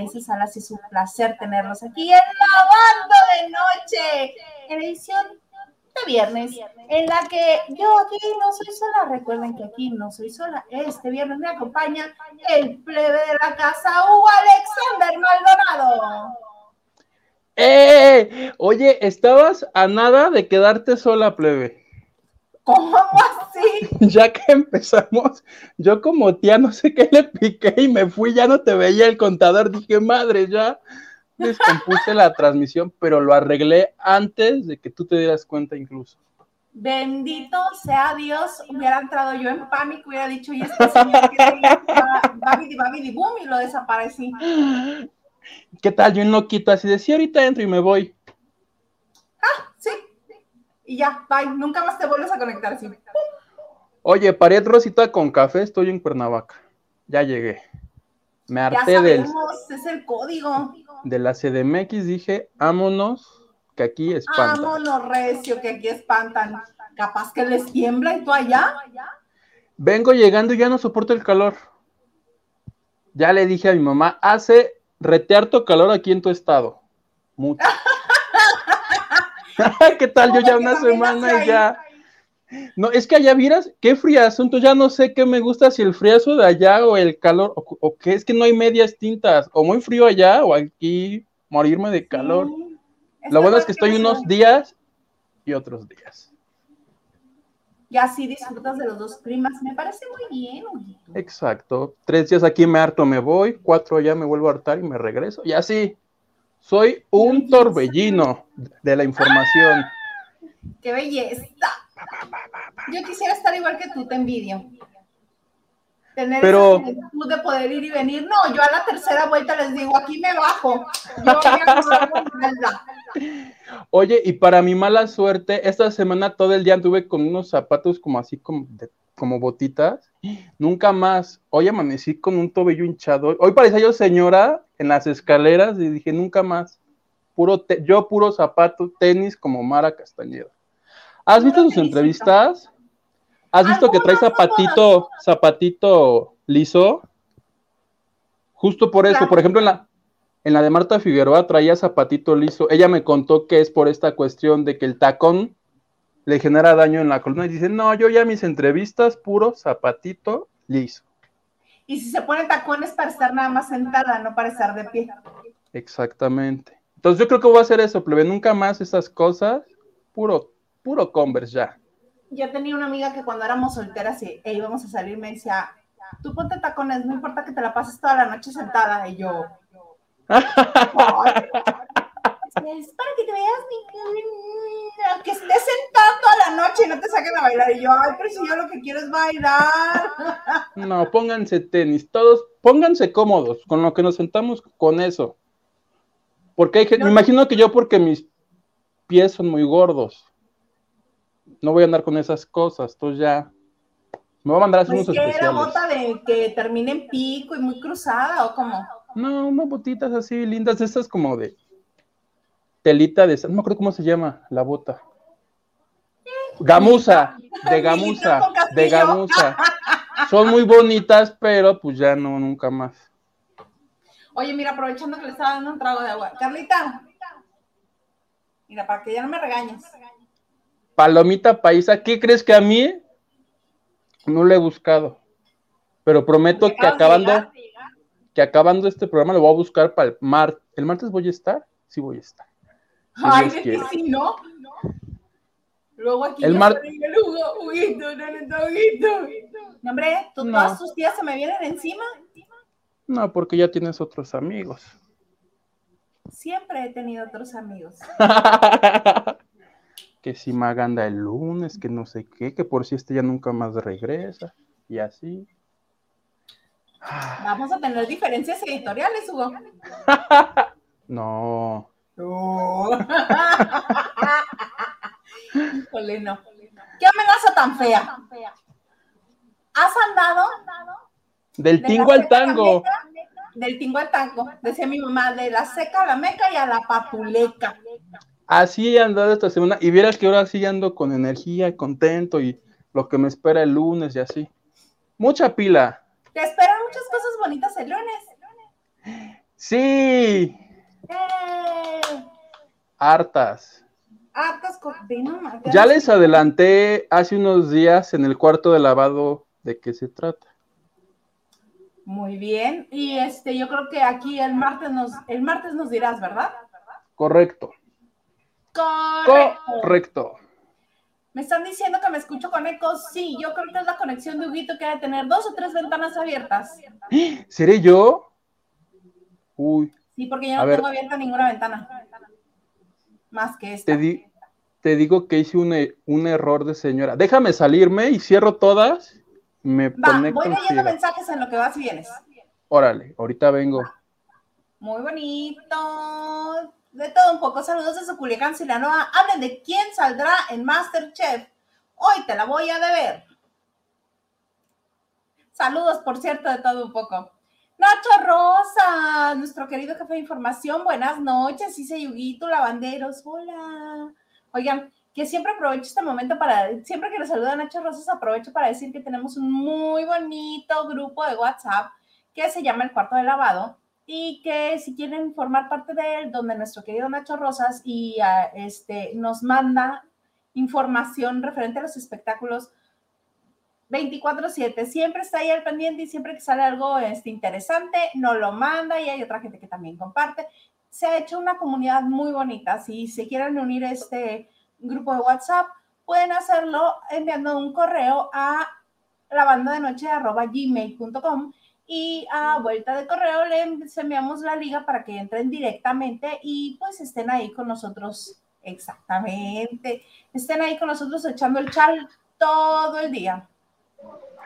yo me llamo Hilda Isa Salas es un placer tenerlos aquí en Lavando de Noche, en edición de viernes, en la que yo aquí no soy sola. Recuerden que aquí no soy sola. Este viernes me acompaña el plebe de la casa, Hugo Alexander Maldonado. ¡Eh! Oye, estabas a nada de quedarte sola, plebe. ¿Cómo así? Ya que empezamos, yo como tía no sé qué le piqué y me fui, ya no te veía el contador, dije, madre, ya descompuse la transmisión, pero lo arreglé antes de que tú te dieras cuenta incluso. Bendito sea Dios, hubiera entrado yo en pánico, hubiera dicho, y este señor que boom, y lo desaparecí. ¿Qué tal? Yo un loquito así de, sí, ahorita entro y me voy. Sí. Y ya, bye, nunca más te vuelves a conectar así. Oye, pared rosita con café, estoy en Cuernavaca. Ya llegué. Me harté ya del. Es el código. De la CDMX dije, ámonos, que aquí espantan. Ámonos, recio, que aquí espantan. Capaz que les tiembla y tú allá. Vengo llegando y ya no soporto el calor. Ya le dije a mi mamá, hace retearto calor aquí en tu estado. Mucho. ¿Qué tal? Yo ya una semana y ya. No, es que allá vieras, qué friazo, entonces ya no sé qué me gusta, si el friazo de allá o el calor, o, qué es que no hay medias tintas, o muy frío allá o aquí morirme de calor. Lo bueno es que estoy unos días y otros días. Y así disfrutas de los dos climas, me parece muy bien. Exacto, tres días aquí me harto, me voy, cuatro ya me vuelvo a hartar y me regreso, y así. Soy un torbellino de la información. ¡Qué belleza! Yo quisiera estar igual que tú, te envidio. Tener Pero... esa de poder ir y venir. No, yo a la tercera vuelta les digo, aquí me bajo. Yo Oye, y para mi mala suerte, esta semana todo el día anduve con unos zapatos como así, como, como botitas. Nunca más. Hoy amanecí con un tobillo hinchado. Hoy parecía yo señora en las escaleras y dije, nunca más. Puro yo puro zapato, tenis como Mara Castañeda. ¿Has visto sus entrevistas? ¿Has visto que trae zapatito, zapatito liso? Justo por eso, por ejemplo, en la, en la de Marta Figueroa traía zapatito liso. Ella me contó que es por esta cuestión de que el tacón le genera daño en la columna y dice, no, yo ya mis entrevistas puro zapatito liso. Y si se pone tacones para estar nada más sentada, no para estar de pie. Exactamente. Entonces yo creo que voy a hacer eso, plebe, nunca más esas cosas, puro puro Converse ya. Yo tenía una amiga que cuando éramos solteras y, e íbamos a salir me decía, tú ponte tacones, no importa que te la pases toda la noche sentada. Y yo, es para que te veas que estés sentada toda la noche y no te saquen a bailar. Y yo, ay, pero si yo lo que quiero es bailar. No, pónganse tenis, todos, pónganse cómodos con lo que nos sentamos con eso. Porque hay me imagino que yo porque mis pies son muy gordos no voy a andar con esas cosas, entonces ya me voy a mandar a hacer pues unos especiales. ¿Era bota de que termine en pico y muy cruzada o cómo? No, unas botitas así lindas, estas como de telita de, no me acuerdo cómo se llama la bota. Gamuza, de gamuza, de gamuza. Son muy bonitas, pero pues ya no, nunca más. Oye, mira, aprovechando que le estaba dando un trago de agua. Carlita, mira, para que ya no me regañes. Palomita Paisa, ¿qué crees que a mí no le he buscado? Pero prometo que acabando, que acabando este programa lo voy a buscar para el martes. ¿El martes voy a estar? Sí voy a estar. Ay, es que sí, ¿no? Luego aquí el martes. No, hombre, todas tus tías se me vienen encima? No, porque ya tienes otros amigos. Siempre he tenido otros amigos. que si Maganda el lunes, que no sé qué, que por si este ya nunca más regresa, y así. Vamos a tener diferencias editoriales, Hugo. no. No. Híjole, no. ¿Qué amenaza tan fea? ¿Has andado? Del tingo al tango. del tingo al tango, decía mi mamá, de la seca a la meca y a la papuleca. Así he andado esta semana y vieras que ahora sí ando con energía, contento y lo que me espera el lunes y así. Mucha pila. Te esperan bonitas el lunes? Sí. ¡Eh! Hartas. Hartas con... Ya les adelanté hace unos días en el cuarto de lavado de qué se trata. Muy bien. Y este, yo creo que aquí el martes nos, el martes nos dirás, ¿verdad? Correcto. Correcto. Correcto. Me están diciendo que me escucho con eco. Sí, yo creo que es la conexión de Huguito que debe tener dos o tres ventanas abiertas. ¿Seré yo? Uy, Sí, porque yo A no ver. tengo abierta ninguna ventana. Más que esta. te, di- te digo que hice un, e- un error de señora. Déjame salirme y cierro todas. Me Va, voy leyendo mensajes en lo que vas y vienes. Órale, ahorita vengo. Muy bonito. De todo un poco. Saludos desde Culiacán, Sinaloa. Hablen de quién saldrá en Masterchef. Hoy te la voy a deber. Saludos, por cierto, de todo un poco. Nacho Rosa, nuestro querido jefe de información. Buenas noches, dice Yuguito Lavanderos. Hola. Oigan, que siempre aprovecho este momento para, siempre que les saluda Nacho Rosas, aprovecho para decir que tenemos un muy bonito grupo de WhatsApp que se llama El Cuarto de Lavado y que si quieren formar parte de él, donde nuestro querido Nacho Rosas y ah, este, nos manda información referente a los espectáculos 24/7, siempre está ahí al pendiente y siempre que sale algo este, interesante, nos lo manda y hay otra gente que también comparte. Se ha hecho una comunidad muy bonita. Si se quieren unir a este grupo de WhatsApp, pueden hacerlo enviando un correo a la banda de noche gmail.com y a vuelta de correo les enviamos la liga para que entren directamente y pues estén ahí con nosotros exactamente, estén ahí con nosotros echando el chal todo el día.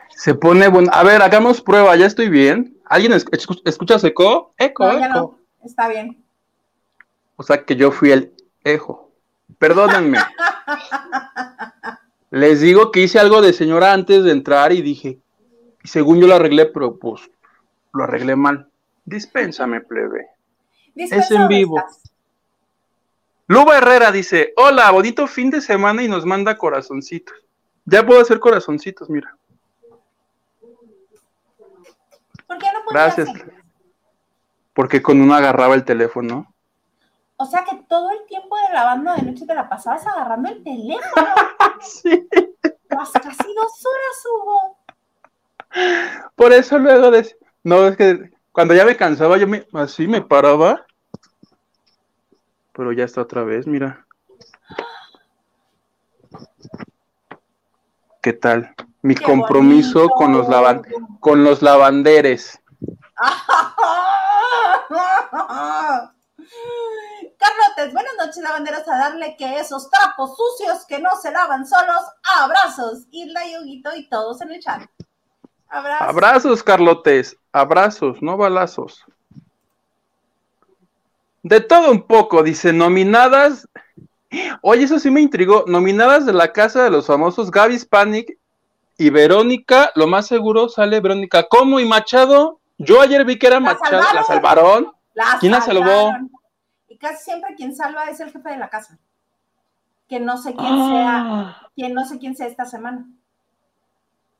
Se pone bueno. A ver, hagamos prueba, ya estoy bien. ¿Alguien es- escu- escucha eco? Eco, No, ya eco. no, está bien. O sea que yo fui el ejo. Perdónenme. Les digo que hice algo de señora antes de entrar y dije, y según yo lo arreglé, pero pues lo arreglé mal. Dispénsame, plebe. Dispensa, en ¿dónde vivo. estás? Luba Herrera dice, hola, bonito fin de semana y nos manda corazoncitos. Ya puedo hacer corazoncitos, mira. ¿Por qué no puedes Gracias. Porque con uno agarraba el teléfono. O sea que todo el tiempo de la banda de noche te la pasabas agarrando el teléfono. Sí. Casi dos horas hubo. Por eso luego de... No, es que cuando ya me cansaba, yo me... así me paraba. Pero ya está otra vez, mira. ¿Qué tal? Mi Qué compromiso bonito. con los lavan... con los lavanderes. Carlotes, buenas noches, lavanderos, a darle que esos trapos sucios que no se lavan solos, abrazos, Isla y Huguito y todos en el chat. Abrazos. Carlotes. Abrazos, no balazos. De todo un poco, dice, nominadas. Oye, eso sí me intrigó. Nominadas de la casa de los famosos Gaby Panic y Verónica. Lo más seguro sale Verónica. ¿Cómo? ¿Y Machado? Yo ayer vi que era La Machado. ¿La salvaron. La ¿Quién la salvó? Y casi siempre quien salva es el jefe de la casa. Que no sé quién sea, Ah, quien no sé quién sea esta semana.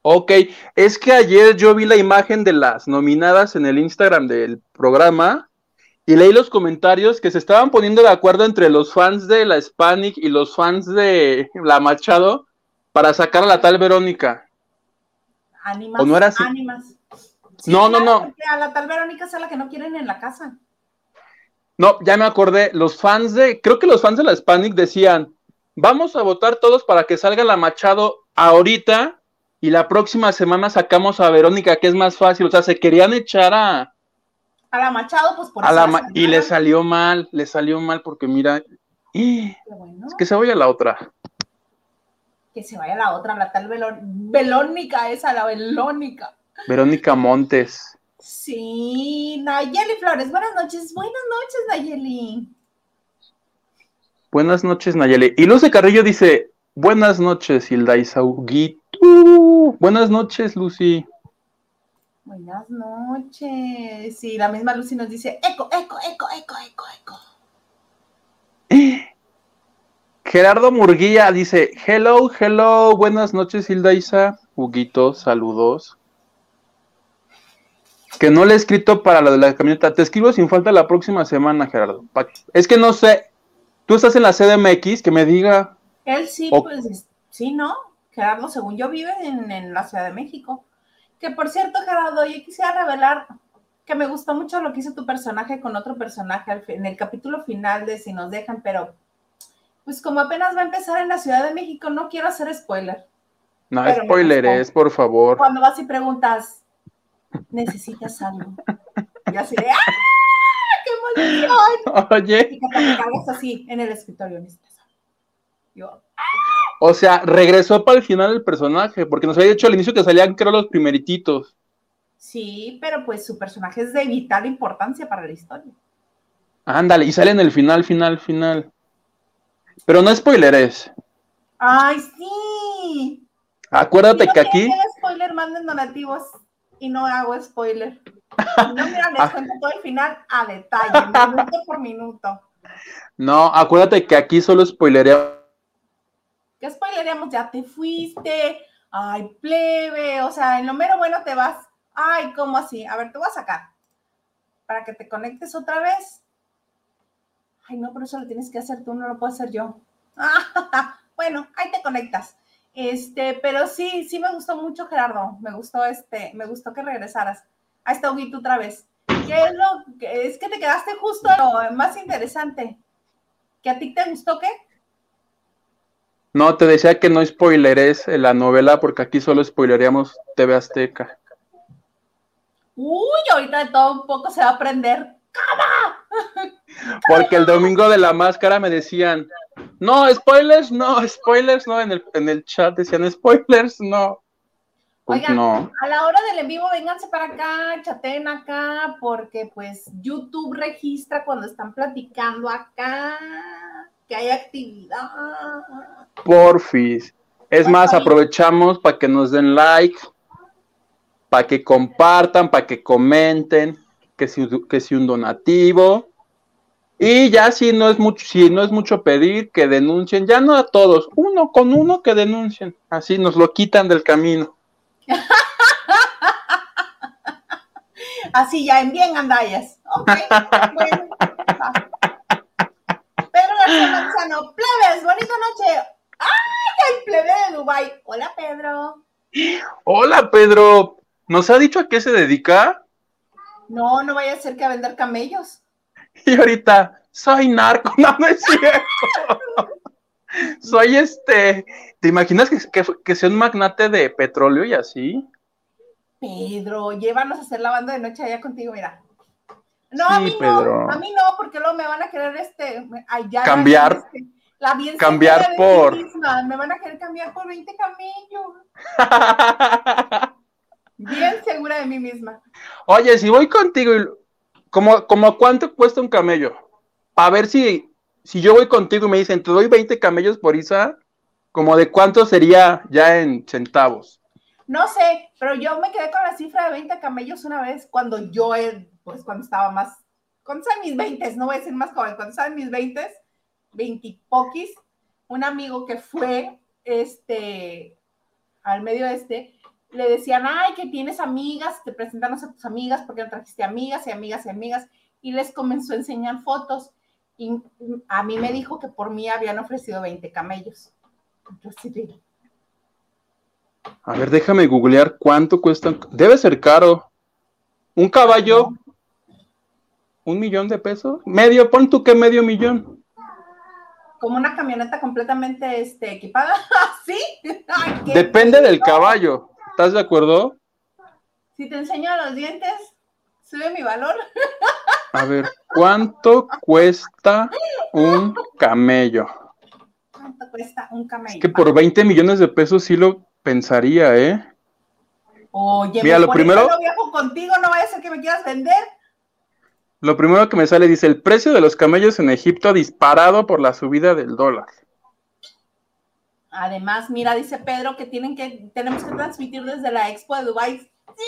ok, es que ayer yo vi la imagen de las nominadas en el Instagram del programa y leí los comentarios que se estaban poniendo de acuerdo entre los fans de la Hispanic y los fans de la Machado para sacar a la tal Verónica. Ánimas. ¿O no era así? Ánimas. No, no, no. A la tal Verónica es a la que no quieren en la casa. No, ya me acordé, los fans de, creo que los fans de la Hispanic decían, vamos a votar todos para que salga la Machado ahorita y la próxima semana sacamos a Verónica, que es más fácil. O sea, se querían echar a, A la Machado, pues por a eso la ma- y le salió mal, le salió mal porque mira. Qué bueno. que se vaya la otra. Que se vaya la otra, la tal Velón- Velónica esa, la Velónica. Verónica Montes. Sí, Nayeli Flores, buenas noches, buenas noches, Nayeli. Buenas noches, Nayeli. Y Luce Carrillo dice, buenas noches, Hilda Isauguito. Buenas noches, Lucy. Buenas noches. Sí, la misma Lucy nos dice, eco, eco, eco, eco, eco, eco. Gerardo Murguía dice, hello, hello, buenas noches, Hilda Isa. Huguito, saludos. Que no le he escrito para lo de la camioneta. Te escribo sin falta la próxima semana, Gerardo. Es que no sé. Tú estás en la CDMX, que me diga. Él sí, pues sí, ¿no? Gerardo, según yo, vive en, en, la Ciudad de México. Que por cierto, Gerardo, yo quisiera revelar que me gustó mucho lo que hizo tu personaje con otro personaje en el capítulo final de Si nos dejan, pero pues como apenas va a empezar en la Ciudad de México, no quiero hacer spoiler. No, spoiler es, por favor. Cuando vas y preguntas, ¿necesitas algo? Y así de, ¡ah! ¡Qué emoción! Oye. Y que te cargas así en el escritorio, necesitas algo. Yo, ¡ah! O sea, regresó para el final el personaje, porque nos había dicho al inicio que salían, creo, los primerititos. Sí, pero pues su personaje es de vital importancia para la historia. Ándale, y sale en el final, final, final. Pero no spoileres. ¡Ay, sí! Acuérdate que aquí. spoiler, manden donativos y no hago spoiler. No, mira, les cuento todo el final a detalle, minuto por minuto. No, acuérdate que aquí solo spoilereamos. ¿Qué spoilereamos? Ya te fuiste. Ay, plebe. O sea, en lo mero bueno te vas. Ay, ¿cómo así? A ver, te voy a sacar. Para que te conectes otra vez. Ay, no, pero eso lo tienes que hacer tú, no lo puedo hacer yo. bueno, ahí te conectas. Este, pero sí, sí me gustó mucho, Gerardo. Me gustó este, me gustó que regresaras. Ahí está Huguito otra vez. ¿Qué es lo que es que te quedaste justo lo más interesante? ¿Que a ti te gustó qué? No, te decía que no spoileres la novela porque aquí solo spoileríamos TV Azteca. Uy, ahorita de todo un poco se va a aprender. ¡Cama! Porque el domingo de la máscara me decían, no, spoilers, no, spoilers, no, en el, en el chat decían spoilers, no. Pues Oigan, a la hora del en vivo, vénganse para acá, chaten acá, porque pues YouTube registra cuando están platicando acá, que hay actividad. Porfis. Es pues más, aprovechamos para que nos den like, para que compartan, para que comenten, que si, que si un donativo, y ya si no es mucho, si no es mucho pedir, que denuncien, ya no a todos, uno con uno que denuncien, así nos lo quitan del camino. así ya envíen andallas. Ok, bueno. Pedro García Manzano, plebes, bonita noche. ¡Ay, el plebe de Dubai! Hola, Pedro. Hola, Pedro. ¿Nos ha dicho a qué se dedica? No, no vaya a ser que a vender camellos. Y ahorita, soy narco, no, no es cierto. soy este. ¿Te imaginas que, que, sea un magnate de petróleo y así? Pedro, llévanos a hacer la banda de noche allá contigo, mira. No, a mí no, a mí no, porque luego me van a querer este, allá, cambiar, este, la bien cambiar por, me van a querer cambiar por 20 camellos. bien segura de mí misma. Oye, si voy contigo y ¿Como, como cuánto cuesta un camello? A ver si, si yo voy contigo y me dicen, te doy 20 camellos por Isa, como de cuánto sería ya en centavos. No sé, pero yo me quedé con la cifra de 20 camellos una vez cuando yo, pues cuando estaba más, cuando estaba en mis 20, no voy a decir más joven, cuando estaba en mis 20, 20 poquis, un amigo que fue, este, al medio este, le decían, ay, que tienes amigas, te presentamos a tus amigas porque no trajiste amigas y amigas y amigas, y les comenzó a enseñar fotos. Y a mí me dijo que por mí habían ofrecido 20 camellos. A ver, déjame googlear cuánto cuesta. Debe ser caro. Un caballo, un millón de pesos. Medio, pon tú que medio millón. Como una camioneta completamente este, equipada. ¿Sí? Depende del caballo. ¿Estás de acuerdo? Si te enseño los dientes, sube mi valor. A ver, ¿cuánto cuesta un camello? ¿Cuánto cuesta un camello? Es que por 20 millones de pesos sí lo pensaría, ¿eh? Oye, Mira, lo primero. no viajo contigo, no vaya a ser que me quieras vender. Lo primero que me sale dice: el precio de los camellos en Egipto ha disparado por la subida del dólar. Además, mira, dice Pedro que tienen que, tenemos que transmitir desde la Expo de Dubai. ¡Sí!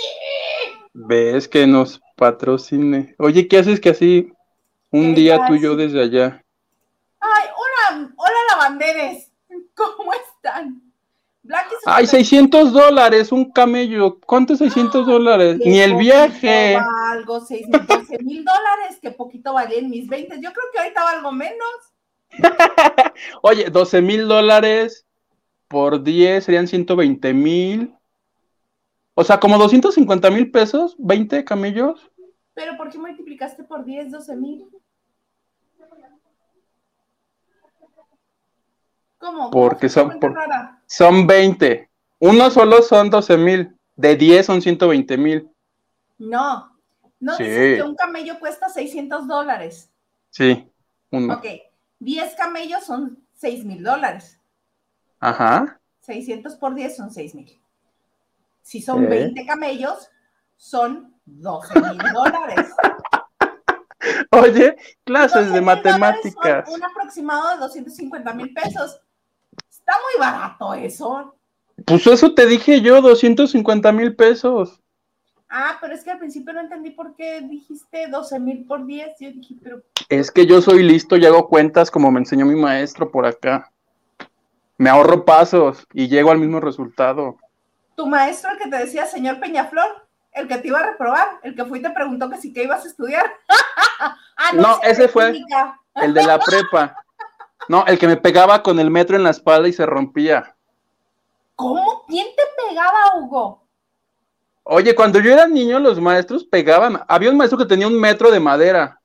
Ves que nos patrocine. Oye, ¿qué haces que así un día tú y yo desde allá? Ay, hola, hola lavanderes. ¿Cómo están? Ay, 600 dólares, un camello. ¿Cuánto es 600 dólares? Qué Ni el viaje. Algo, 6 mil, 12 mil dólares, que poquito valía en mis 20. Yo creo que ahorita valgo menos. Oye, 12 mil dólares por 10 serían 120 mil. O sea, como 250 mil pesos, 20 camellos. Pero ¿por qué multiplicaste por 10, 12 mil? ¿Cómo? Porque ¿Cómo fue son por-? Son 20. Uno solo son 12 mil. De 10 son 120 mil. No, no Sí. dices que un camello cuesta 600 dólares. Sí, uno. Ok, 10 camellos son 6 mil dólares. Ajá. 600 por 10 son 6 mil. Si son Ok. 20 camellos, son 12 mil dólares. Oye, clases 12,000 de matemáticas. son un aproximado de 250 mil pesos. Está muy barato eso. Pues eso te dije yo, 250 mil pesos. Ah, pero es que al principio no entendí por qué dijiste 12 mil por 10. Yo dije, pero Es que yo soy listo y hago cuentas como me enseñó mi maestro por acá. Me ahorro pasos y llego al mismo resultado. tu maestro, el que te decía, señor Peñaflor, el que te iba a reprobar, el que fue y te preguntó que si qué ibas a estudiar. ah, No, sí, ese fue. química. El de la prepa. No, el que me pegaba con el metro en la espalda y se rompía. ¿Cómo? ¿Quién te pegaba, Hugo? Oye, cuando yo era niño, los maestros pegaban. Había un maestro que tenía un metro de madera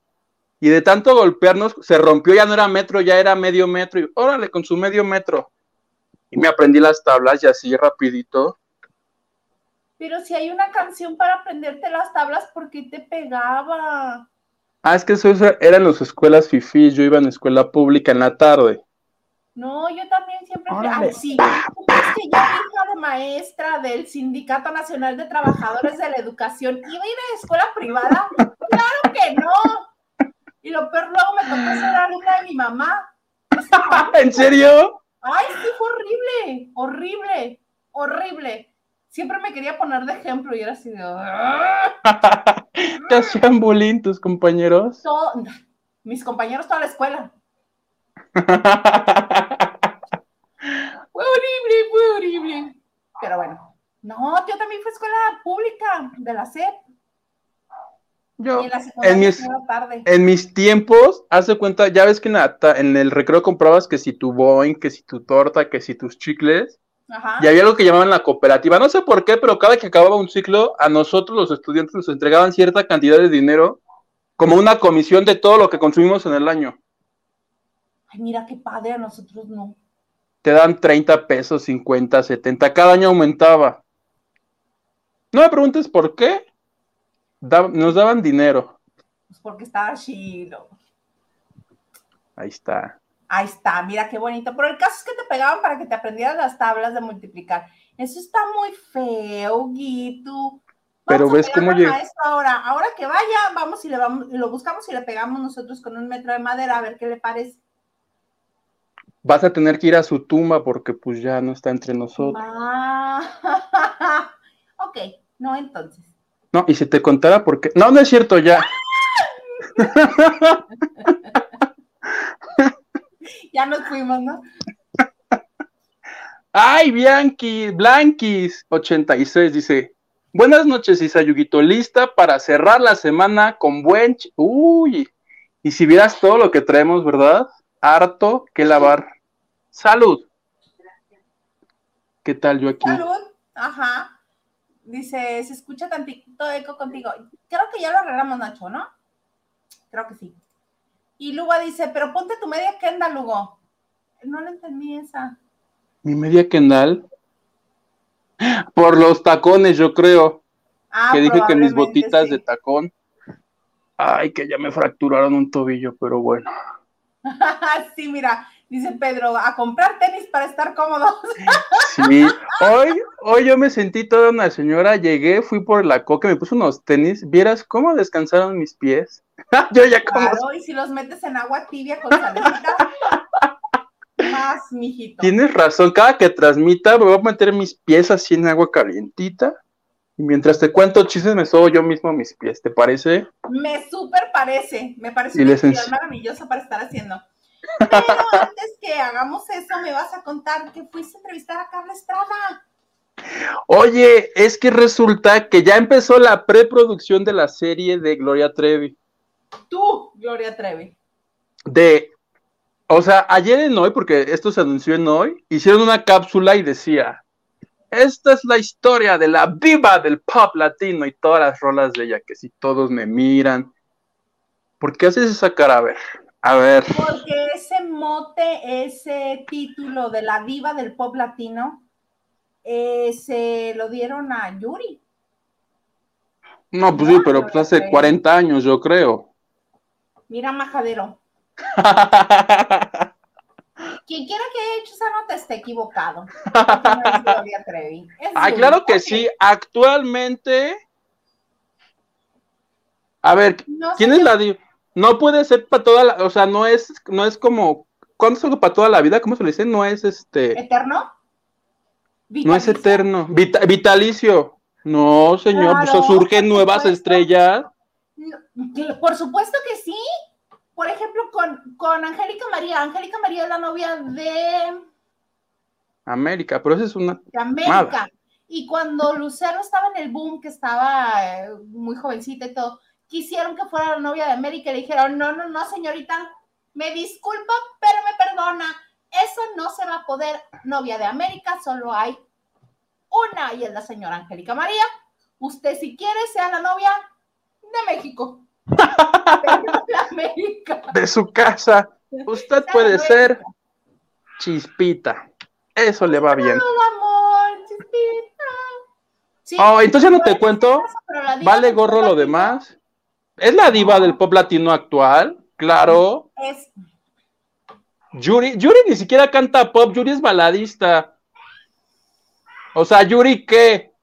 y de tanto golpearnos se rompió, ya no era metro, ya era medio metro. Y órale, con su medio metro. Y me aprendí las tablas y así rapidito. Pero si hay una canción para aprenderte las tablas, ¿por qué te pegaba? Ah, es que eso era en las escuelas fifís, yo iba en escuela pública en la tarde. No, yo también siempre fui. Órale. Ay, sí. ¿Tú crees que yo, hija de maestra del Sindicato Nacional de Trabajadores de la Educación, iba a ir a escuela privada? ¡Claro que no! Y lo peor, luego me tocó ser alumna de mi mamá. ¿En serio? Ay, sí, fue horrible, horrible, horrible. Siempre me quería poner de ejemplo y era así de. ¿Te hacían bullying tus compañeros? Todo- mis compañeros, toda la escuela. Fue horrible, fue horrible. Pero bueno. No, yo también fui a escuela pública de la SEP. Yo, en mis, tarde. en mis tiempos, haz de cuenta, ya ves que en, la ta- en el recreo comprabas que si tu Boeing, que si tu torta, que si tus chicles, Ajá. y había algo que llamaban la cooperativa. No sé por qué, pero cada que acababa un ciclo, a nosotros los estudiantes nos entregaban cierta cantidad de dinero como una comisión de todo lo que consumimos en el año. Ay, mira qué padre, a nosotros no. Te dan 30 pesos, 50, 70, cada año aumentaba. No me preguntes por qué. Da- nos daban dinero. Pues porque estaba chido. Ahí está. Ahí está, mira qué bonito. Pero el caso es que te pegaban para que te aprendieras las tablas de multiplicar. Eso está muy feo, Guitu. Pero ves cómo llega- ahora. Ahora que vaya, vamos y le vamos, lo buscamos y le pegamos nosotros con un metro de madera a ver qué le parece. Vas a tener que ir a su tumba porque pues ya no está entre nosotros. Ah, ok, no entonces. No, y si te contara por qué. No, no es cierto ya. Ya nos fuimos, ¿no? Ay, Bianchi, Blanquis, 86, dice. Buenas noches, Isayuguito. Lista para cerrar la semana con buen. ch- Uy, y si vieras todo lo que traemos, ¿verdad? Harto que lavar. Salud. ¿Qué tal yo aquí? Salud. Ajá. Dice, se escucha tantito eco contigo. Creo que ya lo arreglamos, Nacho, ¿no? Creo que sí. Y Lugo dice, pero ponte tu media kenda, Lugo. No le entendí esa. Mi media Kendall. Por los tacones, yo creo. Ah, que dije que mis botitas sí. de tacón. Ay, que ya me fracturaron un tobillo, pero bueno. sí, mira, dice Pedro, a comprar tenis para estar cómodos. Sí, hoy, hoy yo me sentí toda una señora, llegué, fui por la coca, me puse unos tenis, vieras cómo descansaron mis pies. yo ya como Claro, y si los metes en agua tibia con salecita, más, mijito. tienes razón, cada que transmita me voy a meter mis pies así en agua calientita y mientras te cuento chistes me sobo yo mismo mis pies, ¿te parece? Me súper parece, me parece Y una les maravillosa para estar haciendo. Pero antes que hagamos eso, me vas a contar que fuiste a entrevistar a Carla Estrada. Oye, es que resulta que ya empezó la preproducción de la serie de Gloria Trevi. Tú, Gloria Trevi. De, o sea, ayer en hoy, porque esto se anunció en hoy, hicieron una cápsula y decía, esta es la historia de la viva del pop latino y todas las rolas de ella, que si todos me miran. ¿Por qué haces esa cara? A ver, a ver. Porque ese mote, ese título de la diva del pop latino, eh, se lo dieron a Yuri. No, pues sí, pero pues hace 40 años, yo creo. Mira, majadero. Quien quiera que haya hecho esa nota esté equivocado. ah, claro que sí. Actualmente. A ver, ¿quién es la diva? No puede ser para toda la, o sea, no es, no es como, ¿cuándo es algo para toda la vida? ¿Cómo se le dice? No es este. ¿Eterno? No es eterno. vitalicio. No, señor, pues surgen nuevas estrellas. Por supuesto que sí. Por ejemplo, con, con Angélica María. Angélica María es la novia de. América, pero esa es una. De América. Y cuando Lucero estaba en el boom, que estaba eh, muy jovencita y todo, quisieron que fuera la novia de América y le dijeron: No, no, no, señorita, me disculpa, pero me perdona eso no se va a poder. Novia de América, solo hay una y es la señora Angélica María. Usted si quiere sea la novia de México. de América. De su casa. Usted puede ser chispita. Eso le va bien. amor, chispita. oh, entonces ya no te cuento. Vale gorro lo demás. Es la diva del pop latino actual, claro. Es Yuri, Yuri ni siquiera canta pop, Yuri es baladista. O sea, Yuri, ¿qué?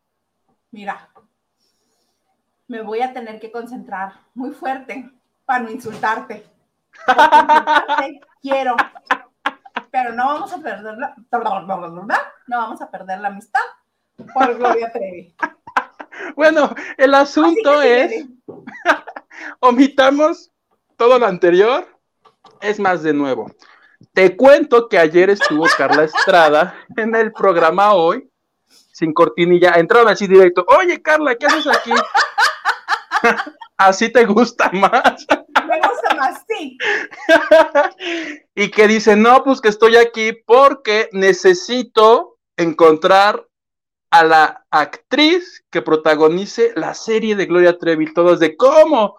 Mira, me voy a tener que concentrar muy fuerte para no insultarte. insultarte quiero, pero no vamos a perder la, no vamos a perder la amistad por Gloria Trevi. Bueno, el asunto es, omitamos todo lo anterior, es más de nuevo. Te cuento que ayer estuvo Carla Estrada en el programa hoy, sin cortinilla. Entraron así directo. Oye, Carla, ¿qué haces aquí? así te gusta más. Me gusta más, sí. y que dice, no, pues que estoy aquí porque necesito encontrar a la actriz que protagonice la serie de Gloria Trevi. Todos de cómo.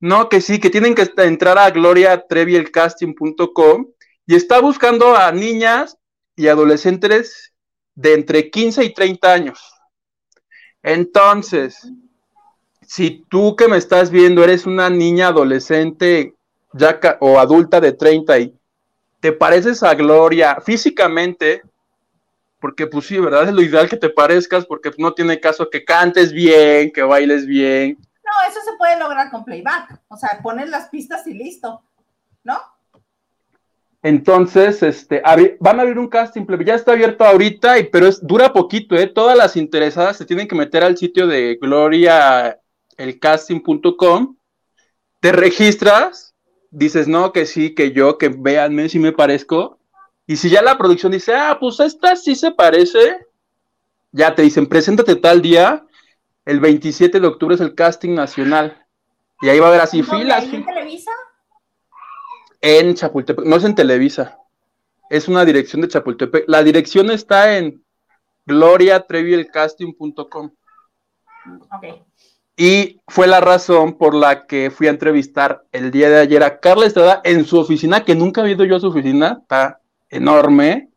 No, que sí, que tienen que entrar a gloriatrevielcasting.com y está buscando a niñas y adolescentes de entre 15 y 30 años. Entonces, si tú que me estás viendo eres una niña adolescente ya o adulta de 30 y te pareces a Gloria físicamente, porque pues sí, ¿verdad? Es lo ideal que te parezcas porque no tiene caso que cantes bien, que bailes bien. No, eso se puede lograr con playback, o sea, pones las pistas y listo, ¿no? Entonces, este, van a abrir un casting, ya está abierto ahorita, pero es, dura poquito, ¿eh? Todas las interesadas se tienen que meter al sitio de gloriaelcasting.com, te registras, dices, no, que sí, que yo, que véanme si me parezco, y si ya la producción dice, ah, pues esta sí se parece, ya te dicen, preséntate tal día, el 27 de octubre es el casting nacional, y ahí va a haber así filas. ¿En Televisa? En Chapultepec, no es en Televisa, es una dirección de Chapultepec. La dirección está en gloriatrevielcasting.com. Ok. Y fue la razón por la que fui a entrevistar el día de ayer a Carla Estrada en su oficina, que nunca he ido yo a su oficina, está enorme.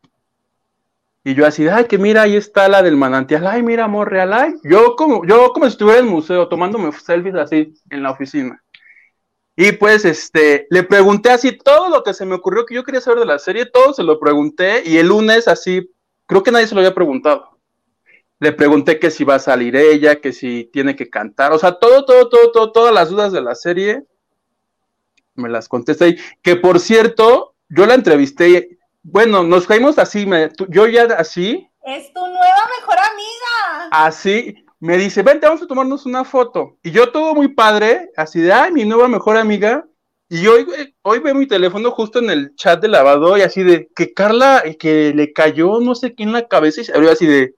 Y yo así, ay, que mira, ahí está la del manantial, ay, mira, amor real, ay. Yo como, yo como si estuviera en el museo tomándome selfies así en la oficina. Y pues, este, le pregunté así todo lo que se me ocurrió que yo quería saber de la serie, todo se lo pregunté y el lunes así, creo que nadie se lo había preguntado. Le pregunté que si va a salir ella, que si tiene que cantar, o sea, todo, todo, todo, todo, todas las dudas de la serie, me las contesté ahí. Que por cierto, yo la entrevisté, bueno, nos caímos así, me, yo ya así. Es tu nueva mejor amiga. Así, me dice, vente, vamos a tomarnos una foto. Y yo todo muy padre, así de, ay, mi nueva mejor amiga. Y hoy, hoy veo mi teléfono justo en el chat de lavado y así de que Carla, eh, que le cayó no sé qué en la cabeza y se abrió así de,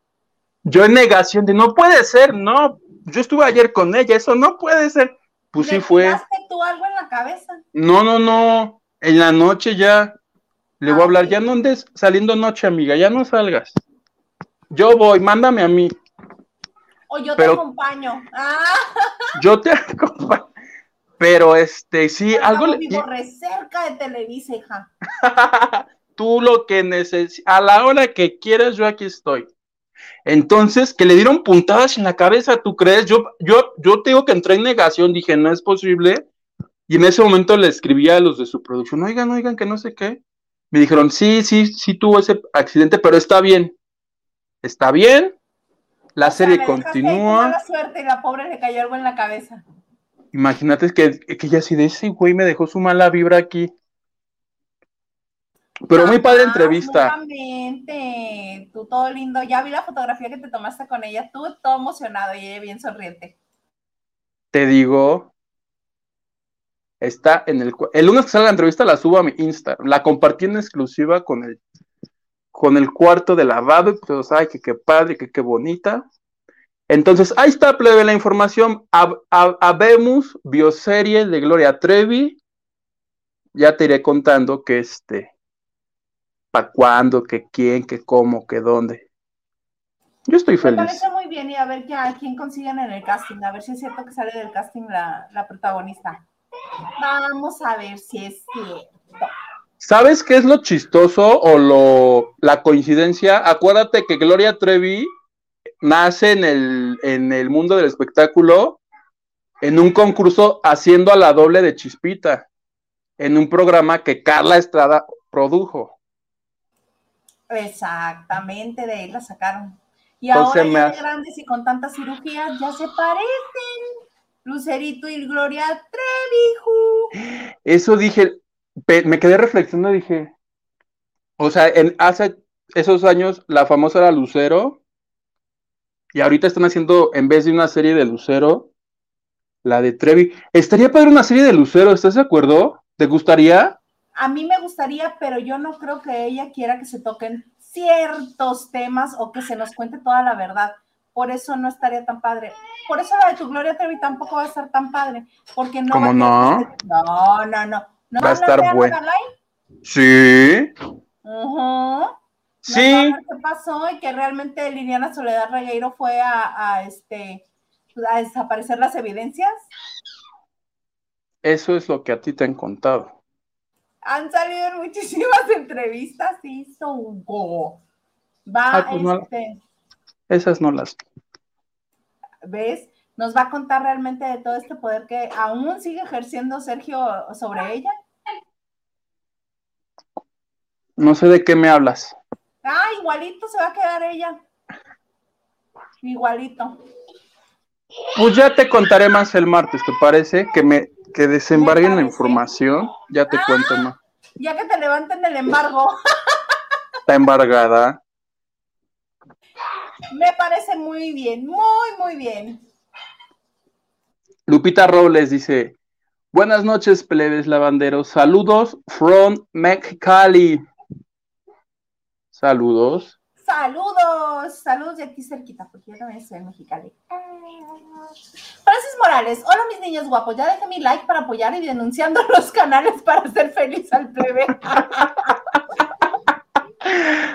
yo en negación de, no puede ser, no, yo estuve ayer con ella, eso no puede ser. Pues sí fue. tú algo en la cabeza? No, no, no, en la noche ya, le voy a ah, hablar, ya no andes saliendo noche, amiga, ya no salgas. Yo voy, mándame a mí. O yo te acompaño. Ah. Yo te acompaño. Pero este, sí, algo le. Vivo cerca de Televisa, hija. Tú lo que necesitas, a la hora que quieras, yo aquí estoy. Entonces, que le dieron puntadas en la cabeza, ¿tú crees? Yo, yo, yo te digo que entré en negación, dije, no es posible. Y en ese momento le escribí a los de su producción, oigan, oigan, que no sé qué. Me dijeron, sí, sí, sí tuvo ese accidente, pero está bien. Está bien. La serie continúa. Mala suerte, la pobre le cayó algo en la cabeza. Imagínate que, que ya así de ese güey me dejó su mala vibra aquí. Pero muy padre entrevista. Tú todo lindo. Ya vi la fotografía que te tomaste con ella. Tú todo emocionado y ella bien sonriente. Te digo. Está en el. El lunes que sale la entrevista la subo a mi Insta. La compartí en exclusiva con el, con el cuarto de lavado. Y pues, ay, que qué padre, que qué bonita. Entonces, ahí está, plebe, la información. Habemos bioserie de Gloria Trevi. Ya te iré contando que este para cuándo, que quién, que cómo, que dónde. Yo estoy feliz. Me parece muy bien y a ver quién consiguen en el casting, a ver si es cierto que sale del casting la, la protagonista. Vamos a ver si es cierto. ¿Sabes qué es lo chistoso o lo la coincidencia? Acuérdate que Gloria Trevi nace en el, en el mundo del espectáculo en un concurso haciendo a la doble de Chispita, en un programa que Carla Estrada produjo. Exactamente, de ahí la sacaron. Y ahora ya grandes y con tantas cirugías ya se parecen. Lucerito y Gloria Trevi. Eso dije, me quedé reflexionando, dije, o sea, en hace esos años la famosa era Lucero y ahorita están haciendo, en vez de una serie de Lucero, la de Trevi. Estaría para una serie de Lucero, ¿estás de acuerdo? ¿Te gustaría? A mí me gustaría, pero yo no creo que ella quiera que se toquen ciertos temas o que se nos cuente toda la verdad. Por eso no estaría tan padre. Por eso la de tu Gloria Trevi tampoco va a ser tan padre. Porque no. ¿Cómo no? No, no, no. ¿No va a estar bueno. Sí. Sí. ¿Qué pasó? Y que realmente Liliana Soledad Regueiro fue a, a, este, a desaparecer las evidencias. Eso es lo que a ti te han contado. Han salido muchísimas entrevistas y Hugo. Va, ah, pues este, esas no las. ¿Ves? Nos va a contar realmente de todo este poder que aún sigue ejerciendo Sergio sobre ella. No sé de qué me hablas. Ah, igualito se va a quedar ella. Igualito. Pues ya te contaré más el martes, ¿te parece? Que me que desembarguen la información, ya te cuento ah, más. Ya que te levanten el embargo. Está embargada. Me parece muy bien, muy, muy bien. Lupita Robles dice, buenas noches, plebes lavanderos. Saludos from Mexicali. Saludos. Saludos, saludos de aquí cerquita, porque yo también soy mexicana. Francis Morales, hola mis niños guapos, ya dejé mi like para apoyar y denunciando los canales para hacer feliz al plebe.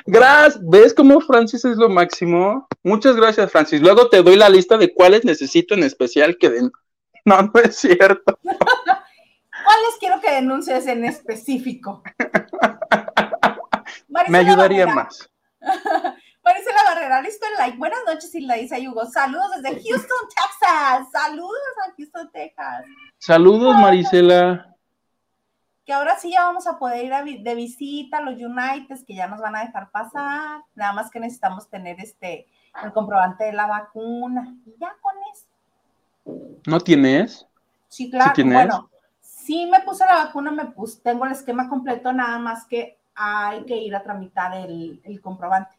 Gracias, ¿ves cómo Francis es lo máximo? Muchas gracias, Francis. Luego te doy la lista de cuáles necesito en especial que den. No, no es cierto. ¿Cuáles quiero que denuncies en específico? Me ayudaría más. Marisela Barrera, listo el like. Buenas noches, Hilda dice Hugo. Saludos desde Houston, Texas. Saludos a Houston, Texas. Saludos, Marisela. Que ahora sí ya vamos a poder ir de visita a los United, que ya nos van a dejar pasar. Nada más que necesitamos tener este el comprobante de la vacuna. Y ya con eso. ¿No tienes? Sí, claro. Bueno, sí me puse la vacuna, me puse, tengo el esquema completo, nada más que hay que ir a tramitar el, comprobante.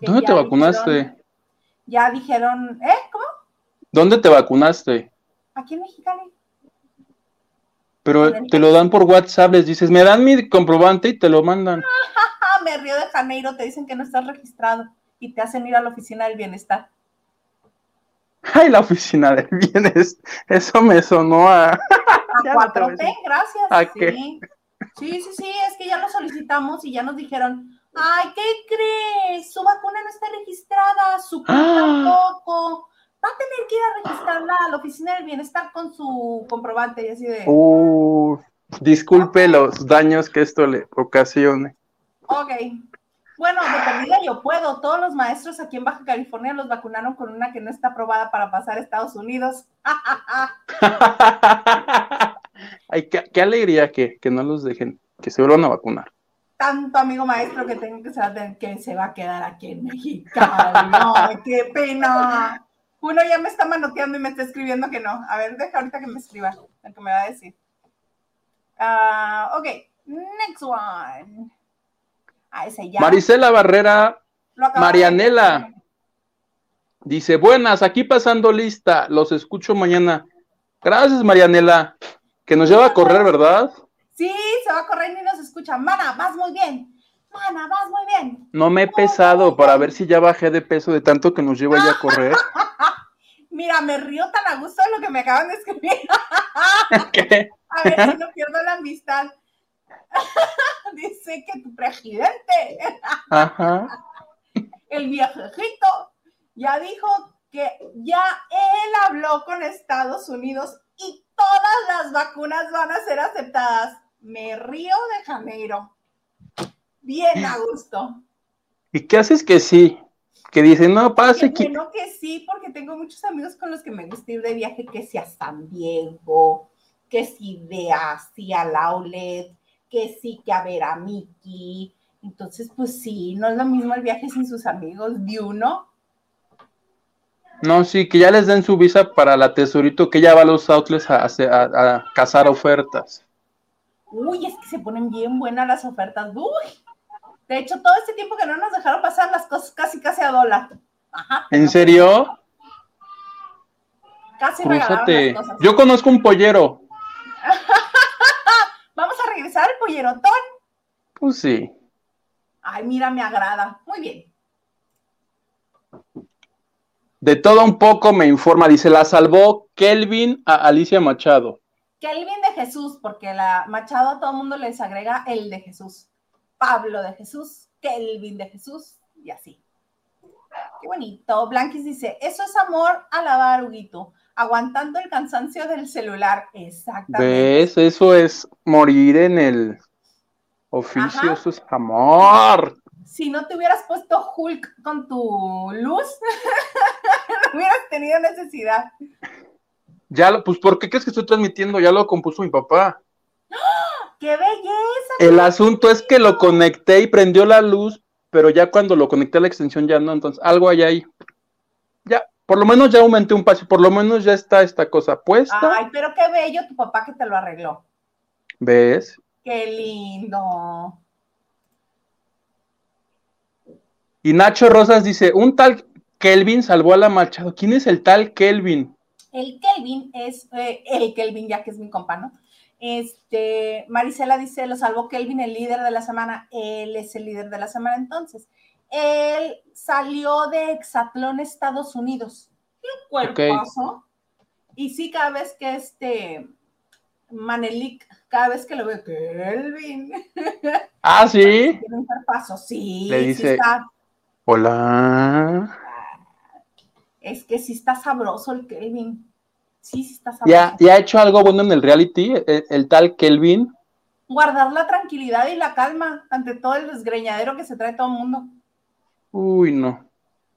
¿Dónde te vacunaste? ya dijeron, ¿eh? ¿Cómo? ¿Dónde te vacunaste? Aquí en Mexicali. Pero te lo dan por WhatsApp, les dices, me dan mi comprobante y te lo mandan. me río de Janeiro, te dicen que no estás registrado y te hacen ir a la oficina del bienestar. Ay, la oficina del bienestar. Eso me sonó a. A 4T, gracias. ¿A sí. sí, sí, sí, es que ya lo solicitamos y ya nos dijeron, ay, ¿qué crees? Su vacuna no está registrada, su ah. tampoco. Va a tener que ir a registrarla a la oficina del bienestar con su comprobante y así de. Uh, disculpe los daños que esto le ocasione. Ok. Bueno, de perdida yo puedo. Todos los maestros aquí en Baja California los vacunaron con una que no está aprobada para pasar a Estados Unidos. Ay, qué, alegría que, no los dejen, que se vuelvan a vacunar. Tanto amigo maestro que tengo que saber que se va a quedar aquí en México. No, qué pena. Uno ya me está manoteando y me está escribiendo que no. A ver, deja ahorita que me escriba, lo que me va a decir. Uh, ok, next one. Marisela Barrera, Marianela. Dice, buenas, aquí pasando lista, los escucho mañana. Gracias, Marianela, que nos lleva a correr, ¿verdad? Sí, se va a correr y nos escucha. Mana, vas muy bien. Mana, vas muy bien. No me he pesado para ver si ya bajé de peso de tanto que nos lleva ya a correr. Mira, me río tan a gusto de lo que me acaban de escribir. ¿Qué? A ver si no pierdo la amistad. Dice que tu presidente, el viejejito, ya dijo que ya él habló con Estados Unidos y todas las vacunas van a ser aceptadas. Me río de Janeiro. Bien a gusto. ¿Y qué haces que sí? Que dicen, no, pase que... No, que sí, porque tengo muchos amigos con los que me gusta ir de viaje, que si a San Diego, que si de hacia la OLED, que sí, que a ver a Mickey. Entonces, pues sí, no es lo mismo el viaje sin sus amigos de uno. No, sí, que ya les den su visa para la tesorito, que ya va a los outlets a, a, cazar ofertas. Uy, es que se ponen bien buenas las ofertas. Uy. De hecho, todo este tiempo que no nos dejaron pasar las cosas casi casi a dólar. Ajá. ¿En serio? Casi las cosas. Yo conozco un pollero. regresar el pollerotón? Pues sí. Ay, mira, me agrada. Muy bien. De todo un poco me informa, dice, la salvó Kelvin a Alicia Machado. Kelvin de Jesús, porque la Machado a todo el mundo les agrega el de Jesús. Pablo de Jesús, Kelvin de Jesús y así. Qué bonito. Blanquis dice, eso es amor a la Huguito aguantando el cansancio del celular. Exactamente. ¿Ves? Eso es morir en el oficio, eso es amor. Si no te hubieras puesto Hulk con tu luz, no hubieras tenido necesidad. Ya lo, pues, ¿por qué crees que estoy transmitiendo? Ya lo compuso mi papá. ¡Ah! ¡Qué belleza! El asunto es que lo conecté y prendió la luz, pero ya cuando lo conecté a la extensión ya no, entonces algo hay ahí. Ya, por lo menos ya aumenté un paso, por lo menos ya está esta cosa puesta. Ay, pero qué bello tu papá que te lo arregló. ¿Ves? Qué lindo. Y Nacho Rosas dice, un tal Kelvin salvó a la Machado. ¿Quién es el tal Kelvin? El Kelvin es eh, el Kelvin, ya que es mi compa, Este, Marisela dice, lo salvó Kelvin, el líder de la semana. Él es el líder de la semana entonces él salió de Exatlón, Estados Unidos. Un cuerpazo. Y sí, cada vez que este Manelik, cada vez que lo veo, Kelvin. Ah, sí. Tiene un cuerpazo, sí. Le dice, hola. Es que sí está sabroso el Kelvin. Sí, sí está sabroso. ¿Ya, ha hecho algo bueno en el reality, el tal Kelvin? Guardar la tranquilidad y la calma ante todo el desgreñadero que se trae todo el mundo. Uy, no.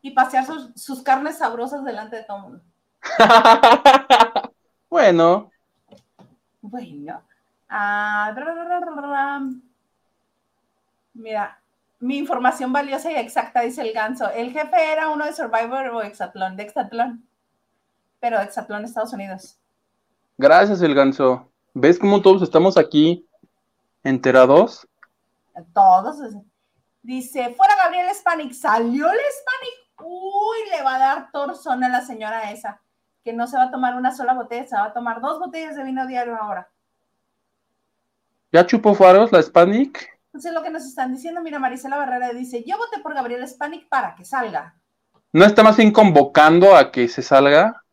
Y pasear sus, carnes sabrosas delante de todo el mundo. bueno. Bueno. Ah, Mira, mi información valiosa y exacta, dice el ganso. El jefe era uno de Survivor o Exatlón, de Exatlón. Pero de Exatlón, Estados Unidos. Gracias, el ganso. ¿Ves cómo todos estamos aquí enterados? Todos. Dice, fuera Gabriel Spanik, salió el Spanik. Uy, le va a dar torzón a la señora esa, que no se va a tomar una sola botella, se va a tomar dos botellas de vino diario ahora. ¿Ya chupó faros la Hispanic? Entonces lo que nos están diciendo, mira, Marisela Barrera dice, yo voté por Gabriel Hispanic para que salga. ¿No está más bien convocando a que se salga?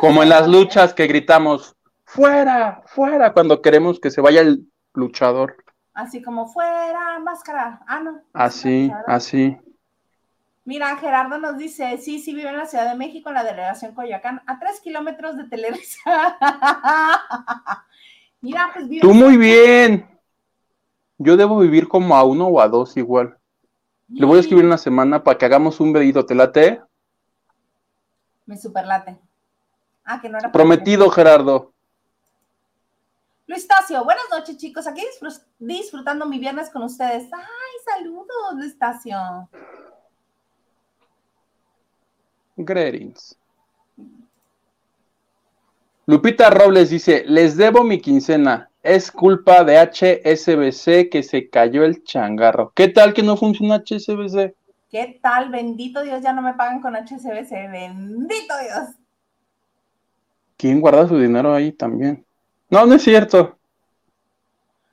Como en las luchas que gritamos, fuera, fuera, cuando queremos que se vaya el luchador. Así como fuera, máscara. Ah, no. Así, así. Mira, Gerardo nos dice, sí, sí vive en la Ciudad de México, en la delegación Coyoacán, a tres kilómetros de Televisa. Mira, pues vive. Tú muy bien. Yo debo vivir como a uno o a dos igual. Le voy a escribir una semana para que hagamos un pedido. ¿Te late? Me superlate. Ah, que no era. Prometido, Gerardo. Luis Tacio, buenas noches, chicos. Aquí disfrutando mi viernes con ustedes. Ay, saludos, Luis Tacio. Greetings. Lupita Robles dice, les debo mi quincena. Es culpa de HSBC que se cayó el changarro. ¿Qué tal que no funciona HSBC? ¿Qué tal? Bendito Dios, ya no me pagan con HSBC. Bendito Dios. ¿Quién guarda su dinero ahí también? No, no es cierto.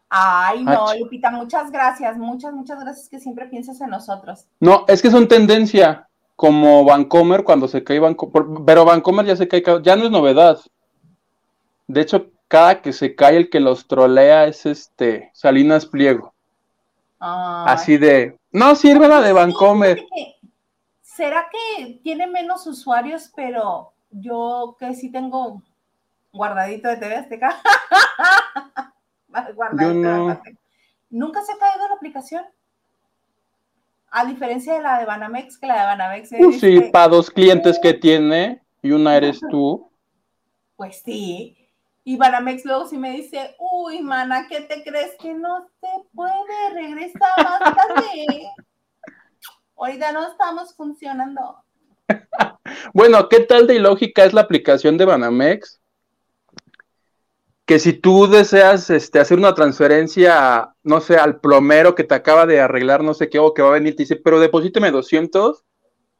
Ay, no, Lupita, muchas gracias, muchas, muchas gracias que siempre piensas en nosotros. No, es que son tendencia, como Vancomer cuando se cae Vancomer, pero Vancomer ya se cae, ya no es novedad. De hecho, cada que se cae el que los trolea es este Salinas Pliego. Así de, no sirve la de Vancomer. ¿Será que tiene menos usuarios, pero yo que sí tengo guardadito de TV Azteca? guardadito ¿Nunca se ha caído la aplicación? A diferencia de la de Banamex, que la de Banamex es... Pues sí, para dos clientes que tiene y una eres tú. Pues sí, y Banamex luego sí me dice, uy, mana, ¿qué te crees que no se puede? regresar más tarde. Ahorita no estamos funcionando. Bueno, ¿qué tal de ilógica es la aplicación de Banamex? Que si tú deseas este, hacer una transferencia, no sé, al plomero que te acaba de arreglar, no sé qué, o que va a venir, te dice, pero deposíteme 200,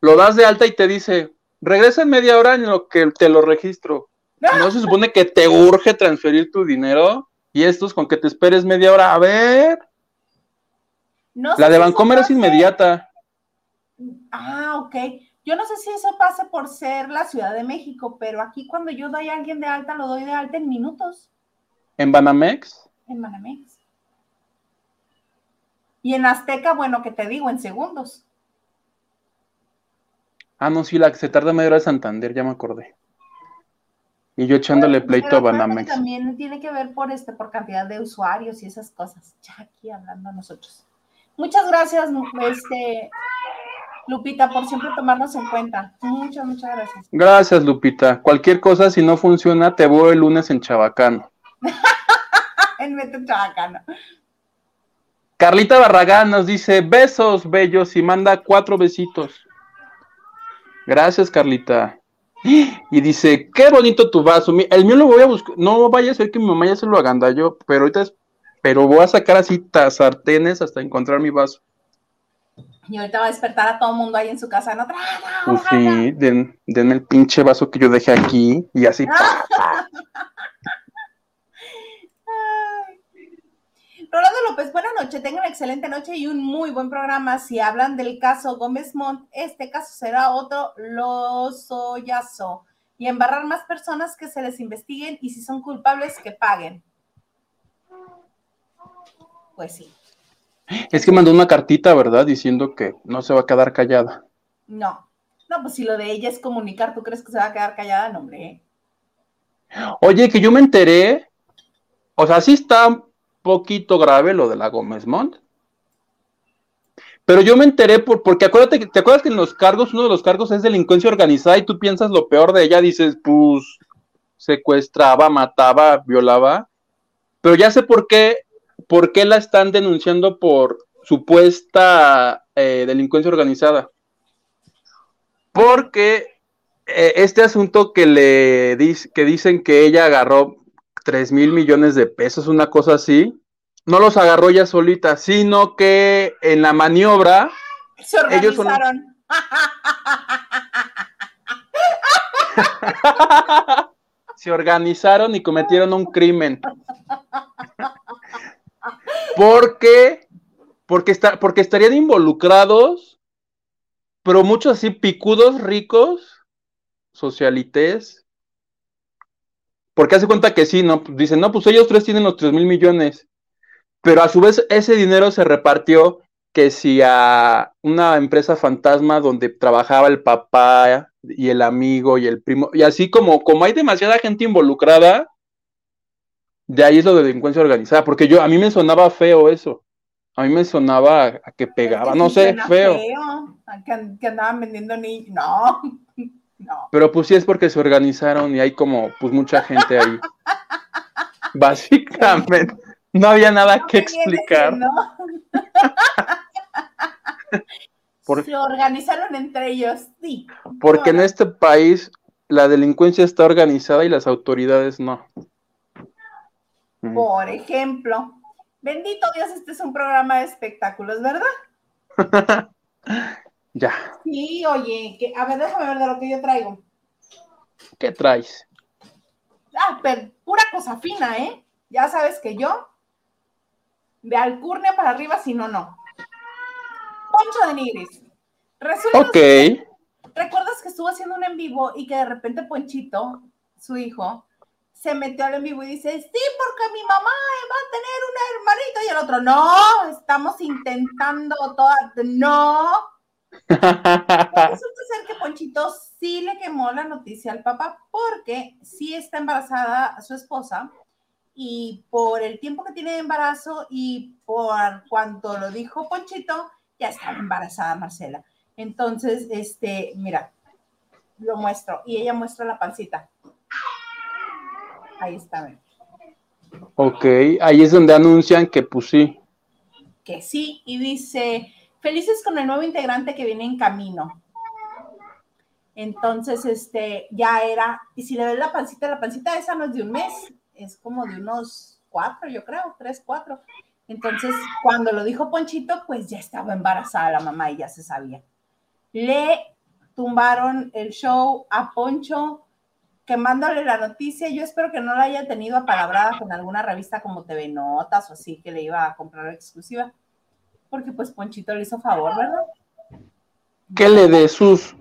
lo das de alta y te dice, regresa en media hora en lo que te lo registro. ¿No se supone que te urge transferir tu dinero? Y estos con que te esperes media hora. A ver. la de Bancomer es inmediata. Ah, ok. Yo no sé si eso pase por ser la Ciudad de México, pero aquí cuando yo doy a alguien de alta, lo doy de alta en minutos. ¿En Banamex? En Banamex. Y en Azteca, bueno, que te digo, en segundos. Ah, no, sí, la que se tarda media hora de Santander, ya me acordé. Y yo echándole pleito a Banamex. También tiene que ver por este, por cantidad de usuarios y esas cosas. Ya aquí hablando a nosotros. Muchas gracias, este, Lupita, por siempre tomarnos en cuenta. Muchas, muchas gracias. Gracias, Lupita. Cualquier cosa, si no funciona, te voy el lunes en Chabacano. en Mete Chabacano. Carlita Barragán nos dice besos bellos y manda cuatro besitos. Gracias, Carlita. Y dice, qué bonito tu vaso. El mío lo voy a buscar. No vaya a ser que mi mamá ya se lo yo pero ahorita es, pero voy a sacar así sartenes hasta encontrar mi vaso. Y ahorita va a despertar a todo el mundo ahí en su casa. No, pues sí, denme el pinche vaso que yo dejé aquí y así. Rolando López, buenas noches, tengan una excelente noche y un muy buen programa. Si hablan del caso Gómez Montt, este caso será otro lozoyazo y embarrar más personas que se les investiguen y si son culpables que paguen. Pues sí. Es que mandó una cartita, ¿verdad? Diciendo que no se va a quedar callada. No, no, pues si lo de ella es comunicar, ¿tú crees que se va a quedar callada? No, hombre. Oye, que yo me enteré, o sea, sí está poquito grave lo de la Gómez Mont. Pero yo me enteré por, porque acuérdate, ¿te acuerdas que en los cargos, uno de los cargos es delincuencia organizada y tú piensas lo peor de ella? Dices, pues, secuestraba, mataba, violaba. Pero ya sé por qué, por qué la están denunciando por supuesta eh, delincuencia organizada. Porque eh, este asunto que le que dicen que ella agarró 3 mil millones de pesos, una cosa así, no los agarró ya solita, sino que en la maniobra se organizaron. se organizaron y cometieron un crimen. Porque, porque, está, porque estarían involucrados, pero muchos así picudos, ricos, socialites. Porque hace cuenta que sí, ¿no? Dicen, no, pues ellos tres tienen los tres mil millones. Pero a su vez ese dinero se repartió que si a una empresa fantasma donde trabajaba el papá y el amigo y el primo, y así como, como hay demasiada gente involucrada, de ahí es lo de delincuencia organizada, porque yo, a mí me sonaba feo eso. A mí me sonaba a, que pegaba, no sé, feo. que, andaban vendiendo niños. No, no. Pero pues sí es porque se organizaron y hay como, pues mucha gente ahí. Básicamente, no había nada que explicar. Se organizaron entre ellos, sí. Porque en este país la delincuencia está organizada y las autoridades no. Por ejemplo, bendito Dios, este es un programa de espectáculos, ¿verdad? ya. Sí, oye, que, a ver, déjame ver de lo que yo traigo. ¿Qué traes? Ah, pero pura cosa fina, ¿eh? Ya sabes que yo, de alcurnia para arriba, si no, no. Poncho de Nigris. Resulta ok. ¿Recuerdas que estuvo haciendo un en vivo y que de repente Ponchito, su hijo, se metió al en vivo y dice, sí, porque mi mamá va a tener un hermanito y el otro, no, estamos intentando toda, no. resulta ser que Ponchito sí le quemó la noticia al papá porque sí está embarazada su esposa y por el tiempo que tiene de embarazo y por cuanto lo dijo Ponchito, ya estaba embarazada Marcela. Entonces, este, mira, lo muestro y ella muestra la pancita. Ahí está. Ok, ahí es donde anuncian que pues sí. Que sí, y dice, felices con el nuevo integrante que viene en camino. Entonces, este, ya era, y si le ves la pancita, la pancita esa no es de un mes, es como de unos cuatro, yo creo, tres, cuatro. Entonces, cuando lo dijo Ponchito, pues ya estaba embarazada la mamá y ya se sabía. Le tumbaron el show a Poncho quemándole la noticia. Yo espero que no la haya tenido apalabrada con alguna revista como TV Notas o así, que le iba a comprar exclusiva. Porque pues Ponchito le hizo favor, ¿verdad? Que le dé sus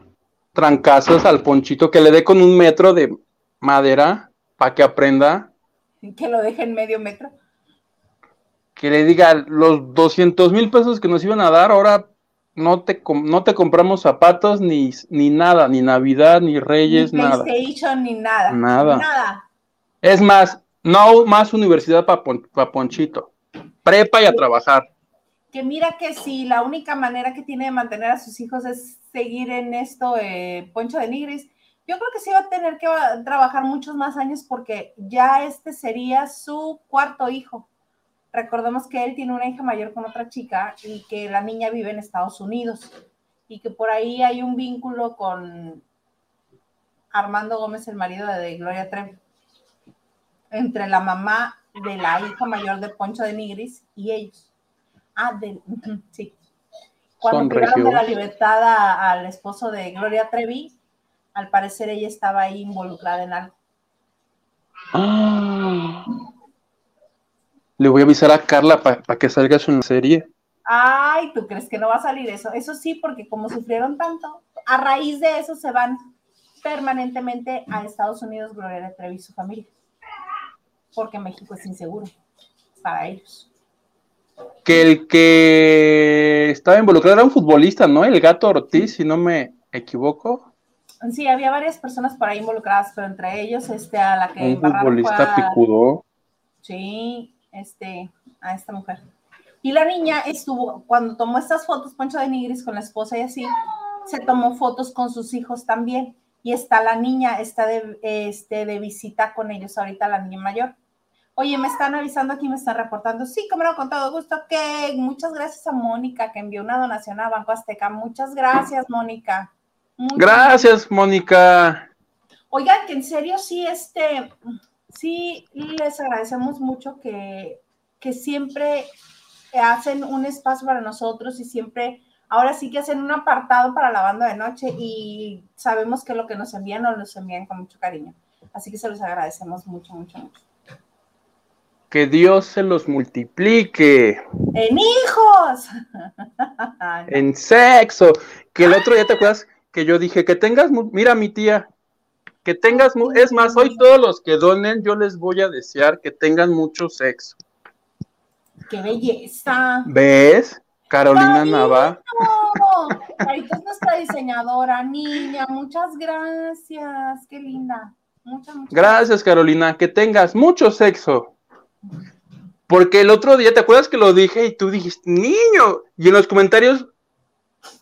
trancazos al Ponchito, que le dé con un metro de madera para que aprenda. Que lo deje en medio metro. Que le diga los 200 mil pesos que nos iban a dar, ahora no te, no te compramos zapatos ni, ni nada, ni Navidad, ni Reyes, ni nada. PlayStation, ni nada. Nada. Nada. Es más, no más universidad para Ponchito. Prepa y a trabajar. Que mira que si la única manera que tiene de mantener a sus hijos es seguir en esto, eh, Poncho de Nigris, yo creo que sí va a tener que trabajar muchos más años porque ya este sería su cuarto hijo. Recordemos que él tiene una hija mayor con otra chica y que la niña vive en Estados Unidos y que por ahí hay un vínculo con Armando Gómez, el marido de Gloria Trevi, entre la mamá de la hija mayor de Poncho de Nigris y ellos. Ah, de, sí. Cuando tiraron de la libertad al esposo de Gloria Trevi, al parecer ella estaba ahí involucrada en algo. Ah. Le voy a avisar a Carla para que salga su serie. Ay, ¿tú crees que no va a salir eso? Eso sí, porque como sufrieron tanto, a raíz de eso se van permanentemente a Estados Unidos Gloria Trevi y su familia. Porque México es inseguro para ellos. Que el que estaba involucrado era un futbolista, ¿no? El gato Ortiz, si no me equivoco. Sí, había varias personas por ahí involucradas, pero entre ellos este a la que un futbolista picudo. Sí, este, a esta mujer. Y la niña estuvo, cuando tomó estas fotos, Poncho de Nigris con la esposa y así, se tomó fotos con sus hijos también. Y está la niña, está de, este, de visita con ellos ahorita, la niña mayor. Oye, me están avisando aquí, me están reportando. Sí, como no, con todo gusto. Que muchas gracias a Mónica que envió una donación a Banco Azteca. Muchas gracias, Mónica. gracias, Mónica. Oigan, que en serio sí, este, sí les agradecemos mucho que, que siempre hacen un espacio para nosotros y siempre, ahora sí que hacen un apartado para la banda de noche y sabemos que lo que nos envían nos lo envían con mucho cariño. Así que se los agradecemos mucho, mucho, mucho. Que Dios se los multiplique. En hijos. en sexo. Que el otro día te acuerdas que yo dije que tengas, mira mi tía, que tengas, es más, hoy todos los que donen, yo les voy a desear que tengan mucho sexo. ¡Qué belleza! ¿Ves? Carolina Nava. Carita es nuestra diseñadora, niña. Muchas gracias. Qué linda. Muchas, muchas gracias, Carolina. Que tengas mucho sexo. Porque el otro día, ¿te acuerdas que lo dije y tú dijiste, niño? Y en los comentarios,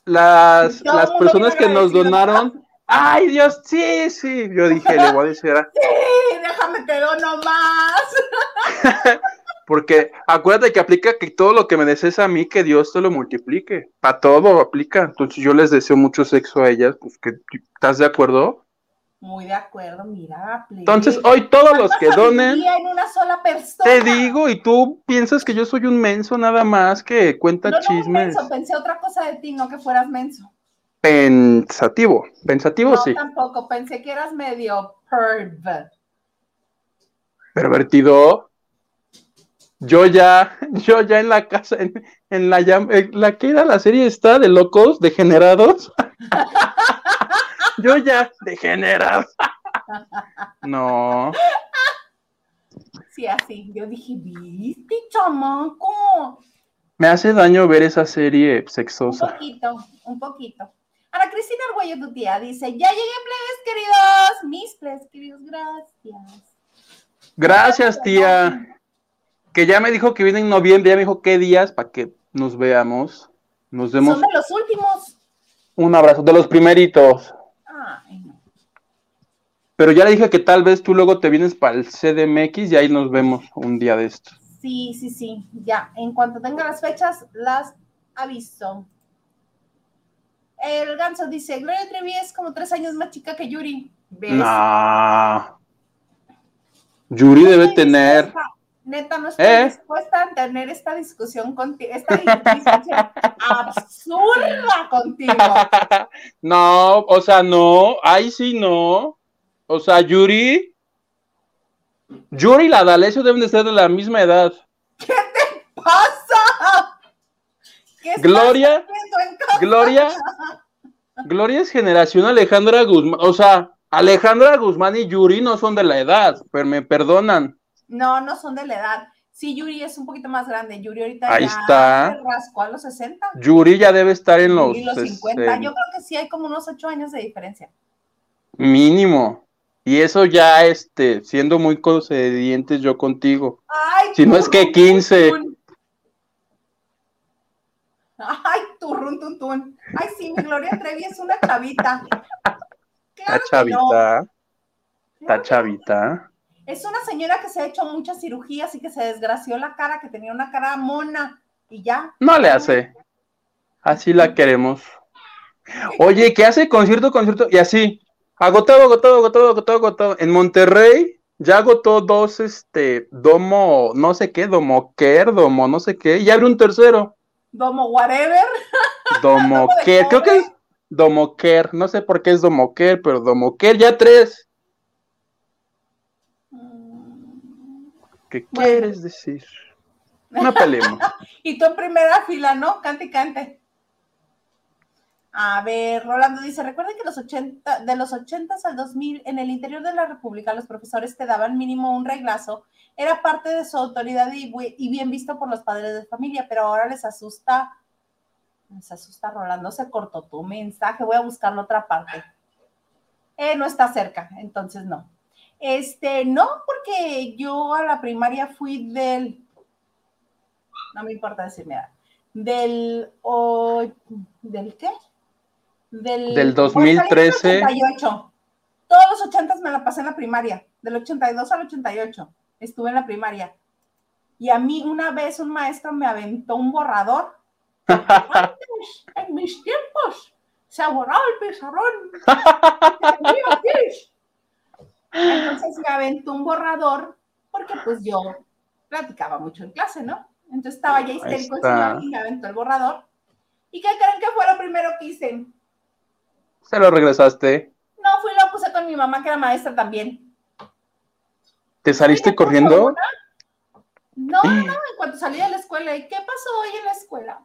las, las personas que nos donaron, ay Dios, sí, sí. Yo dije, le voy a decir. Sí, déjame que dono más. Porque acuérdate que aplica que todo lo que me desees a mí, que Dios te lo multiplique. Para todo aplica. Entonces yo les deseo mucho sexo a ellas. Pues que, ¿Estás de acuerdo? Muy de acuerdo, mira. Entonces hoy todos los que donen. En una sola persona? Te digo, y tú piensas que yo soy un menso nada más que cuenta no, chismes. No, menso, pensé otra cosa de ti, no que fueras menso. Pensativo, pensativo no, sí. tampoco, pensé que eras medio perv. Pervertido. Yo ya, yo ya en la casa, en, la, en la que era la serie está de locos, degenerados. yo ya, degenerado. no. Sí, así. Yo dije, ¿viste, chamaco? Me hace daño ver esa serie sexosa. Un poquito, un poquito. Ana Cristina Arguello, tu tía, dice, ya llegué, plebes queridos. Mis plebes queridos, gracias. Gracias, tía que ya me dijo que viene en noviembre, ya me dijo qué días para que nos veamos. Nos vemos. Son de los últimos. Un abrazo, de los primeritos. Ay, no. Pero ya le dije que tal vez tú luego te vienes para el CDMX y ahí nos vemos un día de estos. Sí, sí, sí, ya. En cuanto tenga las fechas, las aviso. El ganso dice, Gloria Trevi es como tres años más chica que Yuri. ¿Ves? No. Yuri debe tener... Neta, no estoy ¿Eh? dispuesta a tener esta discusión contigo, esta discusión absurda contigo. No, o sea, no, ahí sí no. O sea, Yuri, Yuri y la D'Alessio deben de ser de la misma edad. ¿Qué te pasa? Gloria, Gloria, Gloria es generación Alejandra Guzmán, o sea, Alejandra Guzmán y Yuri no son de la edad, pero me perdonan. No, no son de la edad. Sí, Yuri es un poquito más grande. Yuri ahorita Ahí ya está. rascó a los 60. Yuri ya debe estar en los, los 50. Yo creo que sí hay como unos 8 años de diferencia. Mínimo. Y eso ya, este, siendo muy concedientes yo contigo. Ay, si no es que 15. Ay, turrun, tun, Ay, sí, mi Gloria Trevi es una chavita. Claro chavita. Está chavita. Es una señora que se ha hecho muchas cirugías y que se desgració la cara, que tenía una cara mona y ya. No le hace. Así la queremos. Oye, ¿qué hace concierto, concierto? Y así, agotado, agotado, agotado, agotado, agotado. En Monterrey ya agotó dos, este, domo, no sé qué, domo care, domo, no sé qué, y abre un tercero. Domo whatever. Domo care, creo que es domo care, no sé por qué es domo care, pero domo care, ya tres. ¿Qué quieres decir? No peleemos. y tú en primera fila, ¿no? Cante y cante. A ver, Rolando dice, recuerden que los 80, de los 80 al 2000, en el interior de la República, los profesores te daban mínimo un reglazo. Era parte de su autoridad y, y bien visto por los padres de familia, pero ahora les asusta, les asusta, Rolando, se cortó tu mensaje, voy a buscarlo otra parte. Eh, no está cerca, entonces no. Este, no, porque yo a la primaria fui del, no me importa decirme, del, ¿del qué? Del, del 2013. 88. Todos los 80 me la pasé en la primaria, del 82 al 88, estuve en la primaria. Y a mí una vez un maestro me aventó un borrador. en mis tiempos se ha borrado el pizarrón. Entonces me aventó un borrador porque pues yo platicaba mucho en clase, ¿no? Entonces estaba ya histérico y me aventó el borrador. ¿Y qué creen que fue lo primero que hice? ¿Se lo regresaste? No, fui y lo puse con mi mamá, que era maestra también. ¿Te saliste corriendo? No, no, en cuanto salí de la escuela, ¿y qué pasó hoy en la escuela?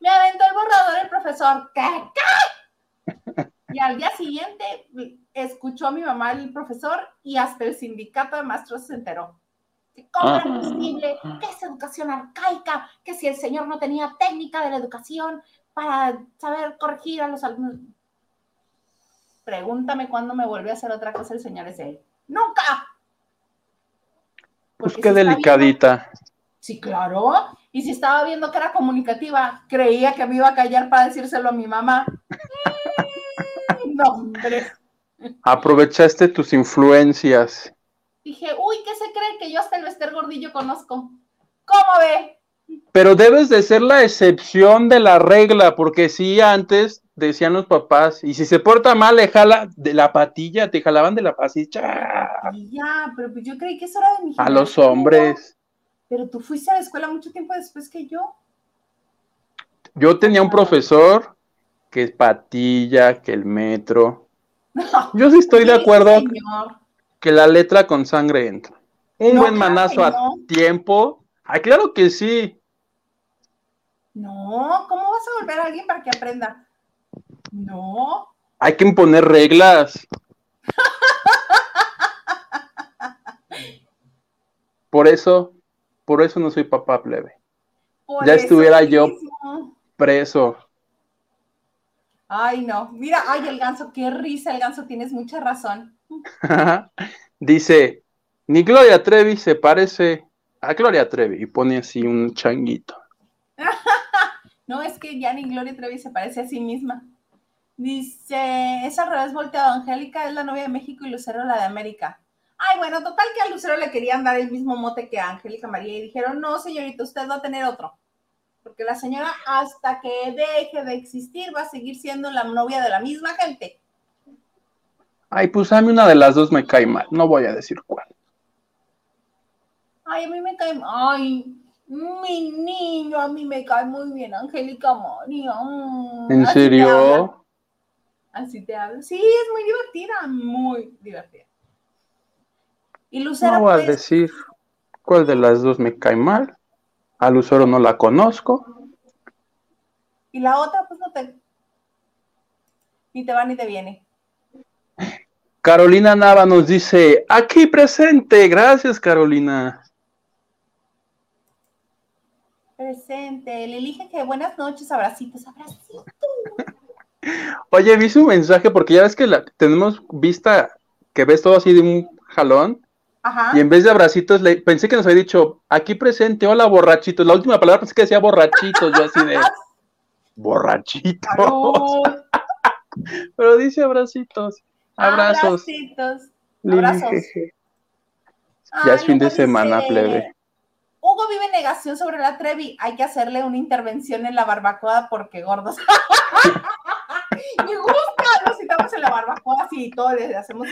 Me aventó el borrador el profesor, ¿qué? ¿Qué? Y al día siguiente escuchó a mi mamá el profesor y hasta el sindicato de maestros se enteró. ¿Cómo es posible? ¿Qué es educación arcaica? Que si el señor no tenía técnica de la educación para saber corregir a los alumnos. Pregúntame cuándo me volvió a hacer otra cosa el señor ese. ¡Nunca! Pues qué delicadita. Sí, claro. Y si estaba viendo que era comunicativa, creía que me iba a callar para decírselo a mi mamá. no, hombre. Aprovechaste tus influencias. Dije, uy, ¿qué se cree que yo hasta el Vester Gordillo conozco? ¿Cómo ve? Pero debes de ser la excepción de la regla, porque si antes decían los papás, y si se porta mal, le jala de la patilla, te jalaban de la patilla. Ya, pero pues yo creí que eso era de mi A los hombres. Pero tú fuiste a la escuela mucho tiempo después que yo. Yo tenía un profesor que es patilla, que el metro. yo sí estoy de acuerdo que la letra con sangre entra. Un buen manazo a tiempo. Ay, claro que sí. No, ¿cómo vas a volver a alguien para que aprenda? No. Hay que imponer reglas. por eso, por eso no soy papá plebe. ya estuviera yo preso. Ay, no. Mira, ay, el ganso, qué risa el ganso, tienes mucha razón. Dice, ni Gloria Trevi se parece a Gloria Trevi y pone así un changuito. no, es que ya ni Gloria Trevi se parece a sí misma. Dice, es al revés volteado. Angélica es la novia de México y Lucero la de América. Ay, bueno, total que a Lucero le querían dar el mismo mote que a Angélica María y dijeron, no, señorita, usted va a tener otro. Porque la señora, hasta que deje de existir, va a seguir siendo la novia de la misma gente. Ay, pues a mí una de las dos me cae mal, no voy a decir cuál. Ay, a mí me cae. Ay, mi niño, a mí me cae muy bien, Angélica María. ¿En serio? Así te hablo. Sí, es muy divertida, muy divertida. Y Lucero. No voy a pues, decir cuál de las dos me cae mal. A Lucero no la conozco. Y la otra, pues no te. Ni te va ni te viene. Carolina Nava nos dice: aquí presente. Gracias, Carolina. Presente. Le dije que buenas noches, abracitos, abracitos. Oye, vi su mensaje porque ya ves que la, tenemos vista que ves todo así de un jalón. Ajá. Y en vez de abracitos, le, pensé que nos había dicho, aquí presente, hola borrachitos. La última palabra pensé que decía borrachitos, yo así de borrachitos. Pero dice abracitos. Abrazos. Abracitos. Abrazos. Ya es fin de semana, plebe. Hugo vive negación sobre la Trevi. Hay que hacerle una intervención en la barbacoa porque gordos. Me gusta, nos citamos en la barbacoa así y todo, le hacemos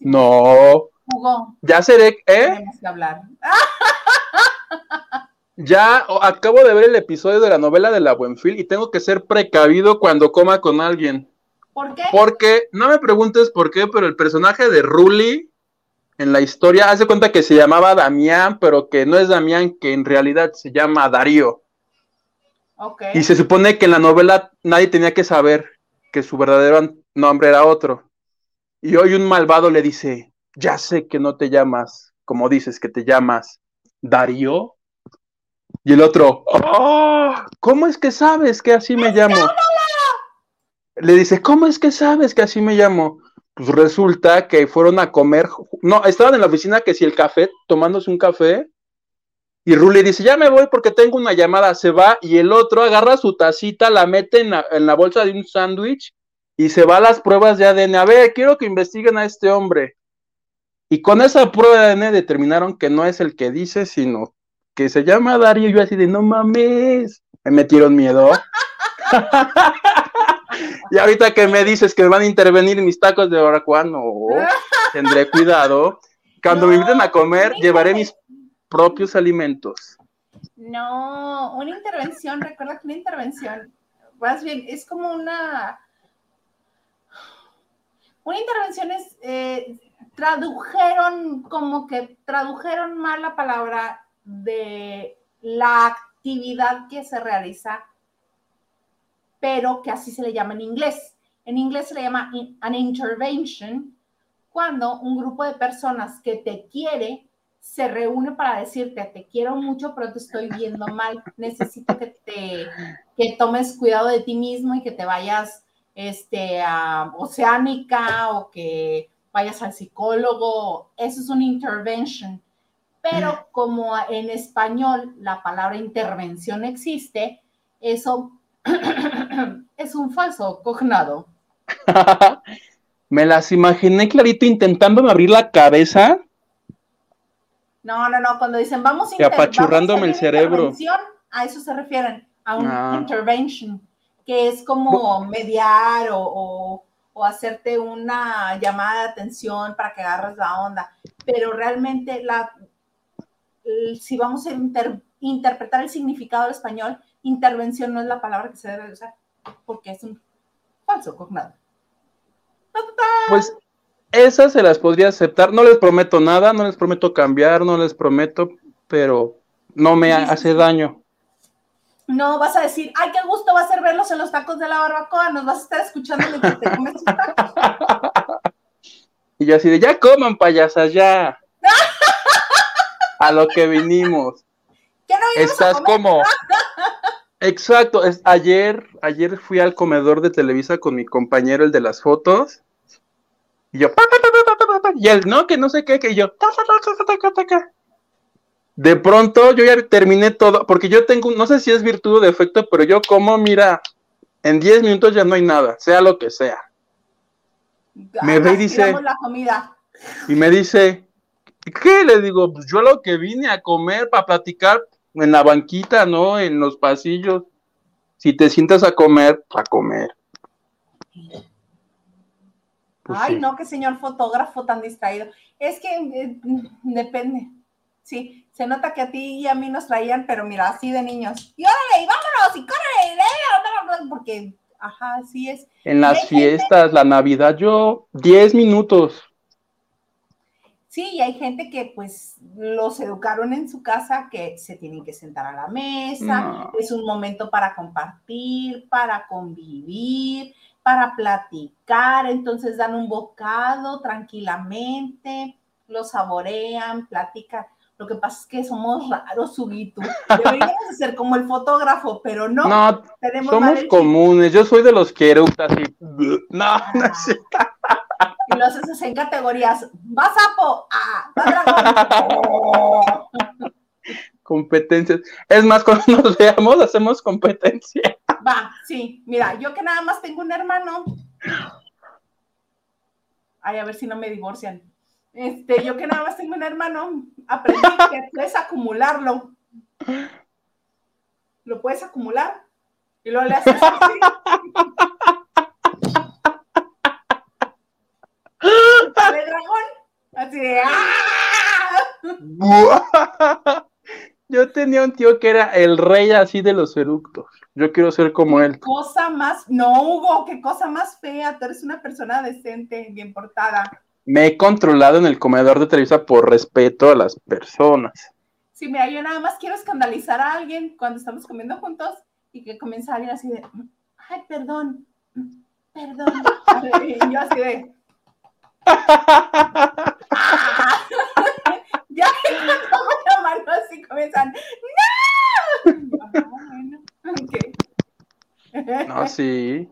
No. Hugo. Ya seré, ¿eh? Tenemos que hablar. Ya acabo de ver el episodio de la novela de la Buenfil y tengo que ser precavido cuando coma con alguien. ¿Por qué? Porque, no me preguntes por qué, pero el personaje de Ruli en la historia hace cuenta que se llamaba Damián, pero que no es Damián, que en realidad se llama Darío. Okay. Y se supone que en la novela nadie tenía que saber que su verdadero nombre era otro. Y hoy un malvado le dice, ya sé que no te llamas, como dices que te llamas Darío. Y el otro, oh, ¿cómo es que sabes que así me llamo? Le dice, ¿cómo es que sabes que así me llamo? Pues resulta que fueron a comer, no, estaban en la oficina que si el café, tomándose un café, y Ruli dice, ya me voy porque tengo una llamada, se va y el otro agarra su tacita, la mete en la, bolsa de un sándwich y se va a las pruebas de ADN. A ver, quiero que investiguen a este hombre. Y con esa prueba de ADN determinaron que no es el que dice, sino que se llama Darío. Yo así de, no mames, me metieron miedo. y ahorita que me dices que van a intervenir mis tacos de barbacoa, no, tendré cuidado. Cuando me inviten a comer, llevaré mis propios alimentos. No, una intervención, recuerda que una intervención, más bien, es como una... Una intervención es, eh, tradujeron, como que tradujeron mal la palabra de la actividad que se realiza, pero que así se le llama en inglés. En inglés se le llama an intervention cuando un grupo de personas que te quiere se reúne para decirte, te quiero mucho, pero te estoy viendo mal, necesito que te que tomes cuidado de ti mismo y que te vayas este, a Oceánica o que vayas al psicólogo, eso es una intervention. Pero mm. como en español la palabra intervención existe, eso es un falso cognado. Me las imaginé clarito intentando abrir la cabeza. No, no, no, cuando dicen vamos a apachurrándome el cerebro. A eso se refieren, a un ah. intervention, que es como mediar o, o, hacerte una llamada de atención para que agarres la onda. Pero realmente la, si vamos a interpretar el significado del español, intervención no es la palabra que se debe usar, porque es un falso cognado. Pues esas se las podría aceptar. No les prometo nada, no les prometo cambiar, no les prometo, pero no me hace daño. No vas a decir, ay, qué gusto va a ser verlos en los tacos de la barbacoa, nos vas a estar escuchando mientras te comes tus tacos. Y yo así de, ya coman payasas, ya. a lo que vinimos. Estás como. Exacto, es, ayer, ayer fui al comedor de Televisa con mi compañero, el de las fotos, y yo, y él, no, que no sé qué, que yo, de pronto yo ya terminé todo, porque yo tengo, no sé si es virtud o defecto, pero yo como, mira, en 10 minutos ya no hay nada, sea lo que sea. Me ve y dice, y me dice, ¿qué? Le digo, pues yo lo que vine a comer para platicar en la banquita, ¿no? En los pasillos. Si te sientas a comer, a comer. Pues Ay, no, qué señor fotógrafo tan distraído. Es que eh, depende. Sí, se nota que a ti y a mí nos traían, pero mira, así de niños. Y órale, y vámonos, y córrele, porque, ajá, así es. En las fiestas, la Navidad, yo, 10 minutos. Sí, y hay gente que pues los educaron en su casa que se tienen que sentar a la mesa, es un momento para compartir, para convivir, para platicar, entonces dan un bocado tranquilamente, lo saborean, platican. Lo que pasa es que somos raros, Huguito. Deberíamos ser como el fotógrafo, pero no. No, somos comunes. Yo soy de los que eructan así. No, no ah. Y lo haces en categorías. Va sapo, ah, va Competencias. Es más, cuando nos veamos, hacemos competencia. Va, sí. Mira, yo que nada más tengo un hermano. Ay, a ver si no me divorcian. Este, yo que nada más tengo un hermano, aprendí que puedes acumularlo. Lo puedes acumular y luego le haces así. Yo tenía un tío que era el rey así de los eructos. Yo quiero ser como él. Cosa más, no Hugo, qué cosa más fea. Tú eres una persona decente, bien portada. Me he controlado en el comedor de Televisa por respeto a las personas. Sí, mira, yo nada más quiero escandalizar a alguien cuando estamos comiendo juntos y que comienza alguien así de, ay, perdón, perdón. Y yo así de. ya que tomo la mano así comienzan, ¡No! Ah, bueno, No, sí.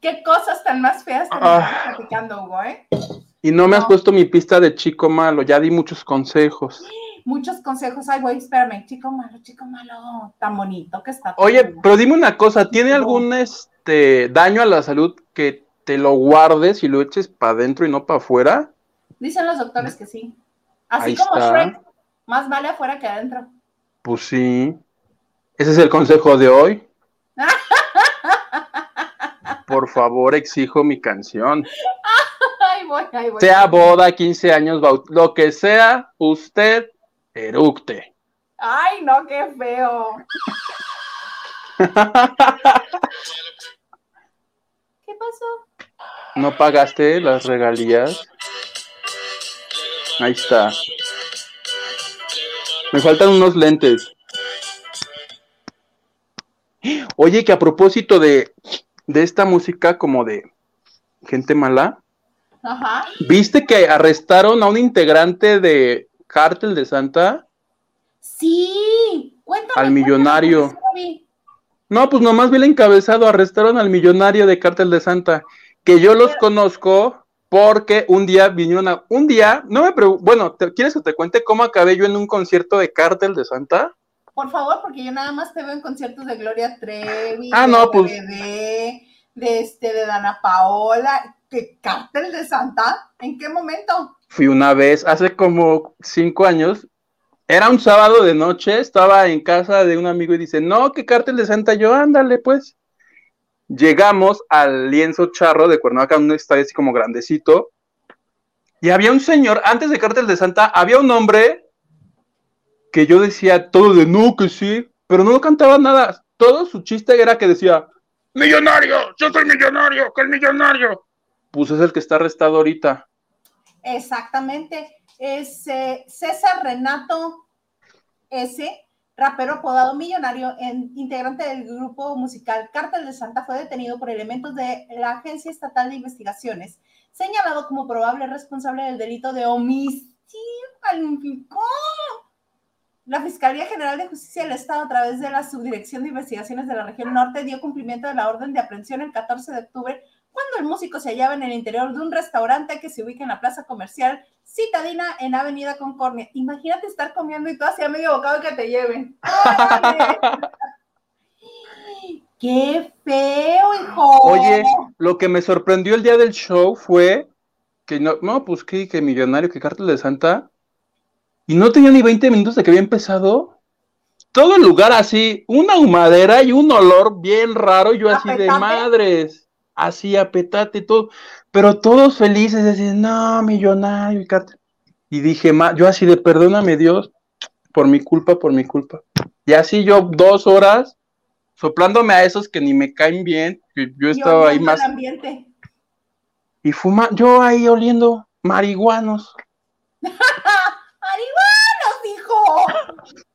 Qué cosas tan más feas te ah. platicando, Hugo, ¿eh? Y no me has puesto mi pista de chico malo, ya di muchos consejos. Muchos consejos, ay, güey, espérame, chico malo, chico malo, tan bonito que está. Oye, pero dime una cosa, ¿tiene algún este daño a la salud que te lo guardes y lo eches para adentro y no para afuera? Dicen los doctores que sí. Así como Shrek, más vale afuera que adentro. Pues sí. Ese es el consejo de hoy. Por favor, exijo mi canción. Sea boda, 15 años, lo que sea, usted eructe. Ay, no, qué feo. ¿Qué pasó? ¿No pagaste las regalías? Ahí está. Me faltan unos lentes. Oye, que a propósito de, de esta música como de gente mala, Ajá. ¿viste que arrestaron a un integrante de Cártel de Santa? Sí, cuéntame. Al millonario. cuéntame. No, pues nomás vi el encabezado, arrestaron al millonario de Cártel de Santa, que yo los conozco porque un día vinieron a, un día, no me pregunto, bueno, ¿te- ¿quieres que te cuente cómo acabé yo en un concierto de Cártel de Santa? Por favor, porque yo nada más te veo en conciertos de Gloria Trevi, Ah, de no, pues. RBD, de este, de Dana Paola, ¿qué cártel de Santa? ¿En qué momento? Fui una vez, hace como cinco años, era un sábado de noche, estaba en casa de un amigo y dice, no, que Cártel de Santa, yo, ándale, pues. Llegamos al lienzo charro de Cuernavaca, un estadio así como grandecito, y había un señor, antes de Cártel de Santa, había un hombre que yo decía todo de no, que sí, pero no cantaba nada. Todo su chiste era que decía, millonario, yo soy millonario, que el millonario. Pues es el que está arrestado ahorita. Exactamente. Es César Renato S., rapero apodado Millonario, en- integrante del grupo musical Cártel de Santa, fue detenido por elementos de la Agencia Estatal de Investigaciones, señalado como probable responsable del delito de homicidio. La Fiscalía General de Justicia del Estado, a través de la Subdirección de Investigaciones de la Región Norte, dio cumplimiento de la orden de aprehensión el 14 de octubre cuando el músico se hallaba en el interior de un restaurante que se ubica en la plaza comercial Citadina en Avenida Concordia. Imagínate estar comiendo y tú hacia medio bocado que te lleven. ¡Qué feo, hijo! Oye, lo que me sorprendió el día del show fue que no, no, pues que, que millonario, que Cártel de Santa, y no tenía ni 20 minutos de que había empezado. Todo el lugar así, una humadera y un olor bien raro, yo así de madres, así apetate y todo, pero todos felices, así, no, millonario y. Y dije, "Ma- yo así de perdóname Dios, por mi culpa, por mi culpa. Y así yo dos horas soplándome a esos que ni me caen bien, yo estaba ahí más ambiente. y fuma, yo ahí oliendo marihuanos. ¡Marihuanos, hijo!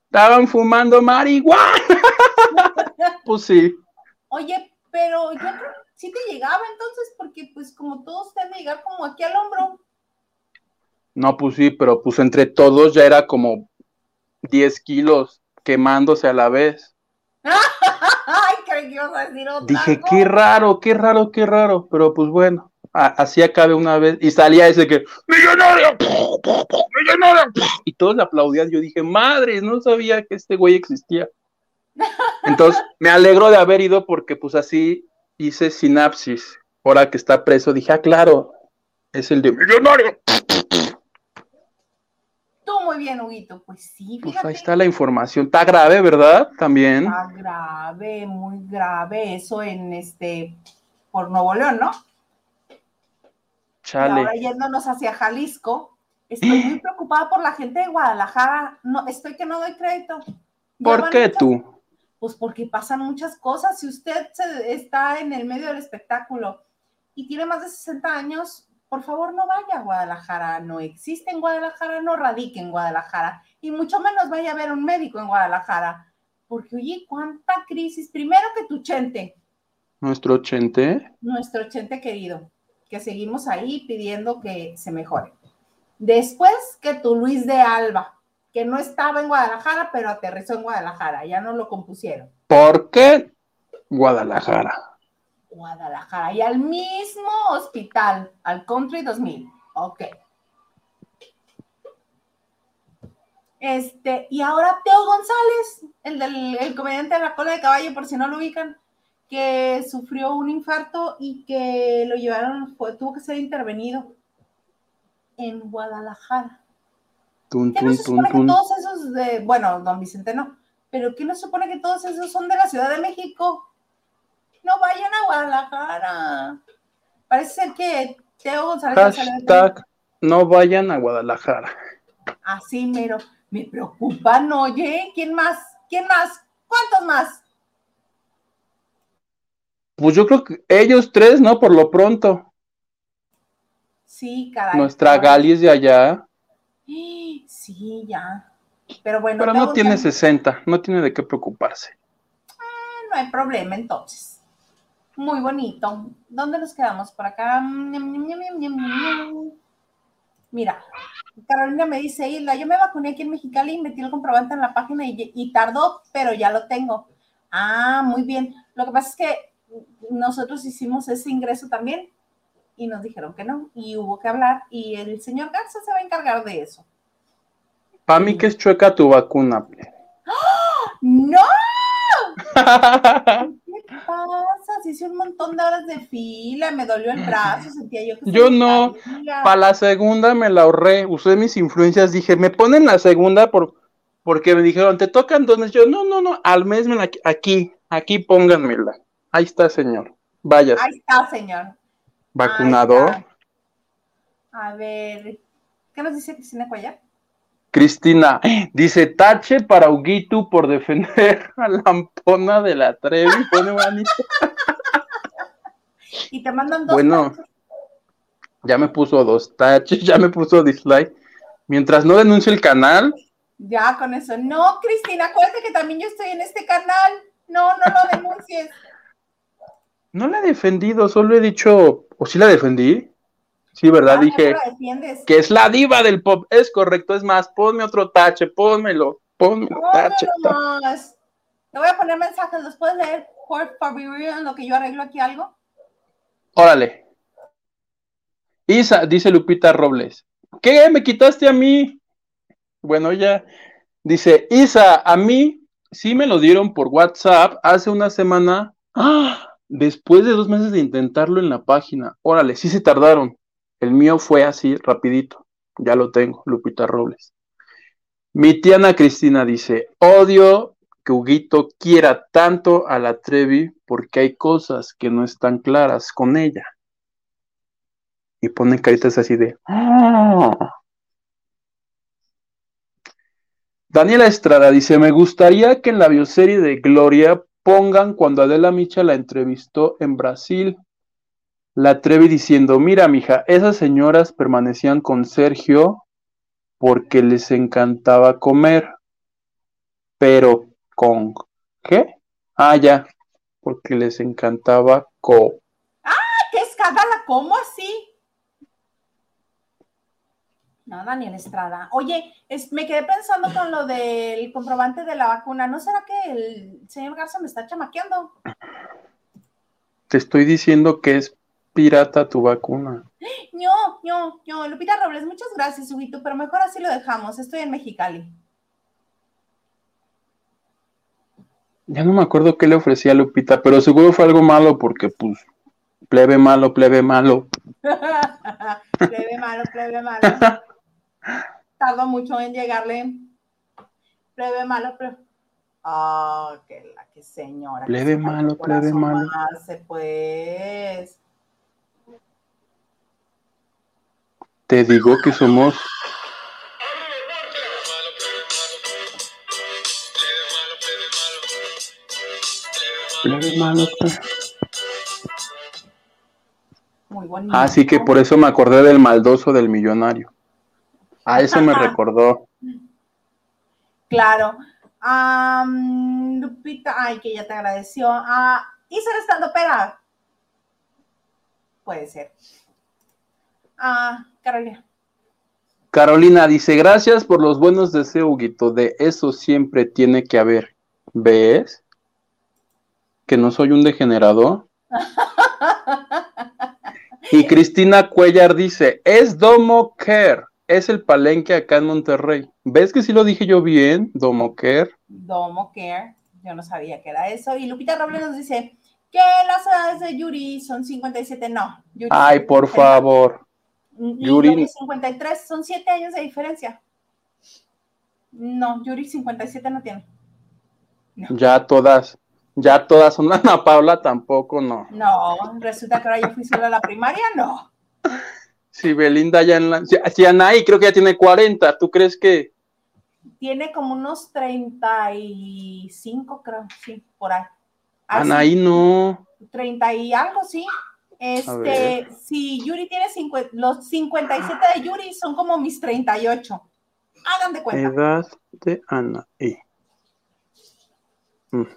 Estaban fumando marihuana. pues sí. Oye, pero yo creo sí te llegaba entonces, porque pues como todos te han de llegar como aquí al hombro. No, pues sí, pero pues entre todos ya era como 10 kilos quemándose a la vez. Ay, creí que ibas a decir otra Dije, cosa. qué raro, qué raro, qué raro. Pero pues bueno, así acabé una vez. Y salía ese que, millonario, millonario. Y todos le aplaudían. Yo dije, madre, no sabía que este güey existía. Entonces, me alegro de haber ido porque pues así hice sinapsis. Ahora que está preso, dije, ah, claro, es el de millonario. Tú muy bien, Huguito. Pues sí, Pues fíjate. ahí está la información. Está grave, ¿verdad? También. Está grave, muy grave eso en este, por Nuevo León, ¿no? Y ahora Chale. yéndonos hacia Jalisco, estoy muy preocupada por la gente de Guadalajara. No, estoy que no doy crédito. ¿Por qué tú? Pues porque pasan muchas cosas. Si usted se- está en el medio del espectáculo y tiene más de 60 años, por favor no vaya a Guadalajara. No existe en Guadalajara, no radique en Guadalajara. Y mucho menos vaya a ver un médico en Guadalajara. Porque, oye, cuánta crisis. Primero que tu chente, Nuestro chente. nuestro chente querido, que seguimos ahí pidiendo que se mejore. Después que tu Luis de Alba, que no estaba en Guadalajara, pero aterrizó en Guadalajara, ya no lo compusieron. ¿Por qué Guadalajara? Guadalajara y al mismo hospital, al Country 2000. Ok. Este, y ahora Teo González, el del el comediante de la cola de caballo, por si no lo ubican, que sufrió un infarto y que lo llevaron, fue, tuvo que ser intervenido en Guadalajara. Tun, ¿Qué no se tun, supone que todos esos de, bueno, don Vicente no, pero ¿qué no se supone que todos esos son de la Ciudad de México? No vayan a Guadalajara. Parece ser que Teo González Hashtag no vayan a Guadalajara. Así mero. Me preocupan, oye. ¿Quién más? ¿Quién más? ¿Cuántos más? Pues yo creo que ellos tres, ¿no? Por lo pronto. Sí, caray. Nuestra. Gali es de allá. Sí, ya. Pero bueno. Pero no tiene 60, no tiene de qué preocuparse. Ah, no hay problema entonces. Muy bonito. ¿Dónde nos quedamos? Por acá. Mira, Carolina me dice, Hilda, yo me vacuné aquí en Mexicali y metí el comprobante en la página y, y tardó, pero ya lo tengo. Ah, muy bien. Lo que pasa es que nosotros hicimos ese ingreso también y nos dijeron que no y hubo que hablar y el señor Garza se va a encargar de eso. Para mí que es chueca tu vacuna. ¡No! ¿Qué pasa? Se hizo un montón de horas de fila, me dolió el brazo, sentía yo que Yo no, para la segunda me la ahorré, usé mis influencias, dije, me ponen la segunda por, porque me dijeron, te tocan dones, yo, no, no, no, al mes me la, aquí, aquí pónganmela. Ahí está, señor. Vaya. Ahí está, señor. Vacunador. A ver, ¿qué nos dice Cristina Cuellar? Cristina, dice tache para Huguito por defender a la ampona de la Trevi. Pone manito. y te mandan dos. Bueno, ya me puso dos taches, ya me puso dislike. Mientras no denuncie el canal. Ya con eso. No, Cristina, acuérdate que también yo estoy en este canal. No, no lo denuncies. No la he defendido, solo he dicho, o sí la defendí. Sí, ¿verdad? Ah, Dije que es la diva del pop. Es correcto, es más, ponme otro tache, pónmelo, ponme no, tache. más. Te voy a poner mensajes, ¿los puedes leer por favor en lo que yo arreglo aquí algo? Órale. Isa, dice Lupita Robles. ¿Qué? ¿Me quitaste a mí? Bueno, ya. Dice, Isa, a mí sí me lo dieron por WhatsApp hace una semana. ¡Ah! Después de dos meses de intentarlo en la página. Órale, sí se tardaron. El mío fue así, rapidito. Ya lo tengo, Lupita Robles. Mi tía Ana Cristina dice, odio que Huguito quiera tanto a la Trevi porque hay cosas que no están claras con ella. Y pone caritas así de... Ah". Daniela Estrada dice, me gustaría que en la bioserie de Gloria pongan cuando Adela Micha la entrevistó en Brasil la atreví diciendo, mira, mija, esas señoras permanecían con Sergio porque les encantaba comer, pero con ¿qué? Ah, ya, porque les encantaba co. ¡Ah, qué escándala! ¿Cómo así? No, Daniel Estrada. Oye, me quedé pensando con lo del comprobante de la vacuna. ¿No será que el señor Garza me está chamaqueando? Te estoy diciendo que es pirata tu vacuna. No, no, no, Lupita Robles, muchas gracias, Huguito, pero mejor así lo dejamos. Estoy en Mexicali. Ya no me acuerdo qué le ofrecía a Lupita, pero seguro fue algo malo porque, pues, plebe malo, plebe malo. plebe malo, plebe malo. Tardó mucho en llegarle. Plebe malo, plebe. Ah, qué la que señora. Plebe malo, plebe malo. pues. Te digo que somos Muy bonito. Así que por eso me acordé del maldoso del millonario. A eso me recordó. Claro. Lupita, ay, que ya te agradeció. Ah, ¿Y ser estando pera? Puede ser. Ah, Carolina. Carolina dice, gracias por los buenos deseos, Huguito. De eso siempre tiene que haber. ¿Ves? Que no soy un degenerado. y Cristina Cuellar dice, es Domo Care. Es el palenque acá en Monterrey. ¿Ves que sí lo dije yo bien? Domo Care. Domo Care. Yo no sabía que era eso. Y Lupita Robles nos dice que las edades de Yuri son 57. No. Ay, por favor. Yuri 53, son 7 años de diferencia. No, Yuri 57 no tiene. Ya todas, ya todas son Ana Paula tampoco, no. No, resulta que ahora yo fui solo a la primaria, no. Sí, Belinda ya en la. Si Anaí creo que ya tiene 40, ¿tú crees que? Tiene como unos 35, creo, sí, por ahí. Anaí no. 30 y algo, sí. Este, si Yuri tiene los 57 de Yuri son como mis 38. Hagan de cuenta. Edad de Anaí.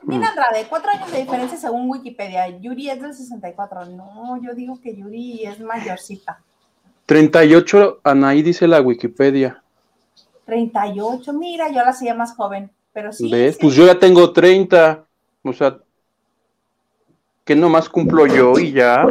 Mira, Andrade, cuatro años de diferencia según Wikipedia. Yuri es del 64. No, yo digo que Yuri es mayorcita. 38 Anaí dice la Wikipedia. 38, mira, yo la hacía más joven. Pero sí. ¿Ves? sí. Pues yo ya tengo 30. O sea, que nomás cumplo yo y ya.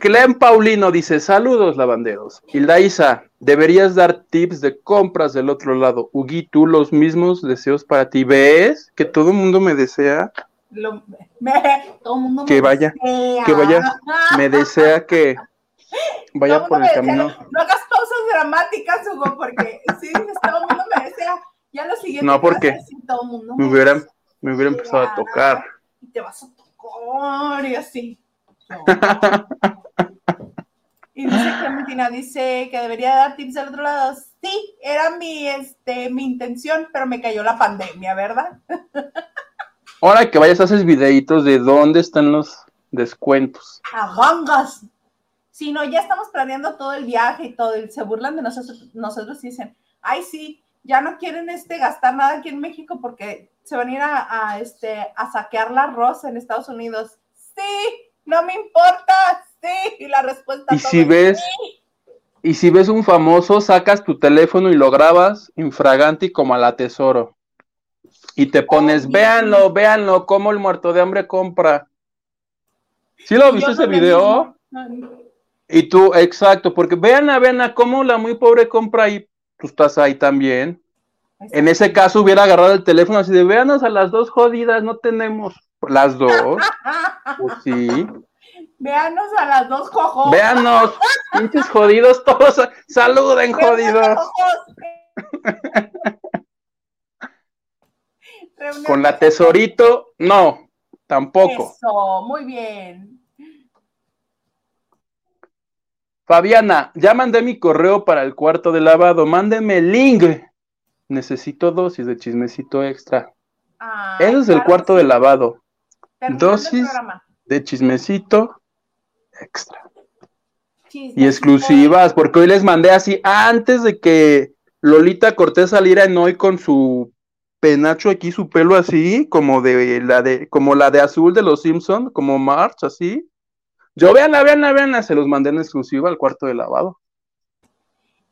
Clem Paulino dice: Saludos, lavanderos. Hilda Isa, deberías dar tips de compras del otro lado. Ugi, tú los mismos deseos para ti. ¿Ves? Que todo el mundo me desea. Lo- me- todo el mundo me Que vaya, desea. que vaya, Me desea que vaya por el me desea. camino. No hagas pausas dramáticas, Hugo, porque sí, todo el mundo me desea. Ya lo siguiente. No, porque todo mundo Me hubiera, me hubiera empezado a tocar. Y te vas a tocar y así. No. Y dice Clementina, dice que debería dar tips del otro lado. Sí, era mi, este, mi intención, pero me cayó la pandemia, ¿verdad? Ahora que vayas, haces videitos de dónde están los descuentos. a gangas. Si no, ya estamos planeando todo el viaje y todo, y se burlan de nosotros, nosotros y dicen, ay, sí, ya no quieren este, gastar nada aquí en México porque se van a ir a, a, este, a saquear la rosa en Estados Unidos. Sí, no me importa, sí. Y la respuesta Y todo si es ves, sí. y si ves un famoso, sacas tu teléfono y lo grabas infraganti como a la tesoro. Y te pones, véanlo, véanlo, cómo el muerto de hambre compra. ¿Sí lo viste ese video? Y tú, exacto, porque vean a, vean a cómo la muy pobre compra y tú estás ahí también. En ese caso hubiera agarrado el teléfono así de, véanos a las dos jodidas, no tenemos las dos. Pues sí. Véanos a las dos cojos. Véanos, pinches jodidos todos. Saluden, jodidos. Con la tesorito, no, tampoco. Eso, muy bien. Fabiana, ya mandé mi correo para el cuarto de lavado. Mándenme el link. Necesito dosis de chismecito extra. Ay, Ese es el cuarto de lavado. Terminando dosis. De chismecito extra. Y exclusivas, porque hoy les mandé así antes de que Lolita Cortés saliera en hoy con su penacho aquí, su pelo así, como de la de, como la de azul de los Simpson, como March, así. Yo veanla, veanla, veanla, se los mandé en exclusiva al cuarto de lavado.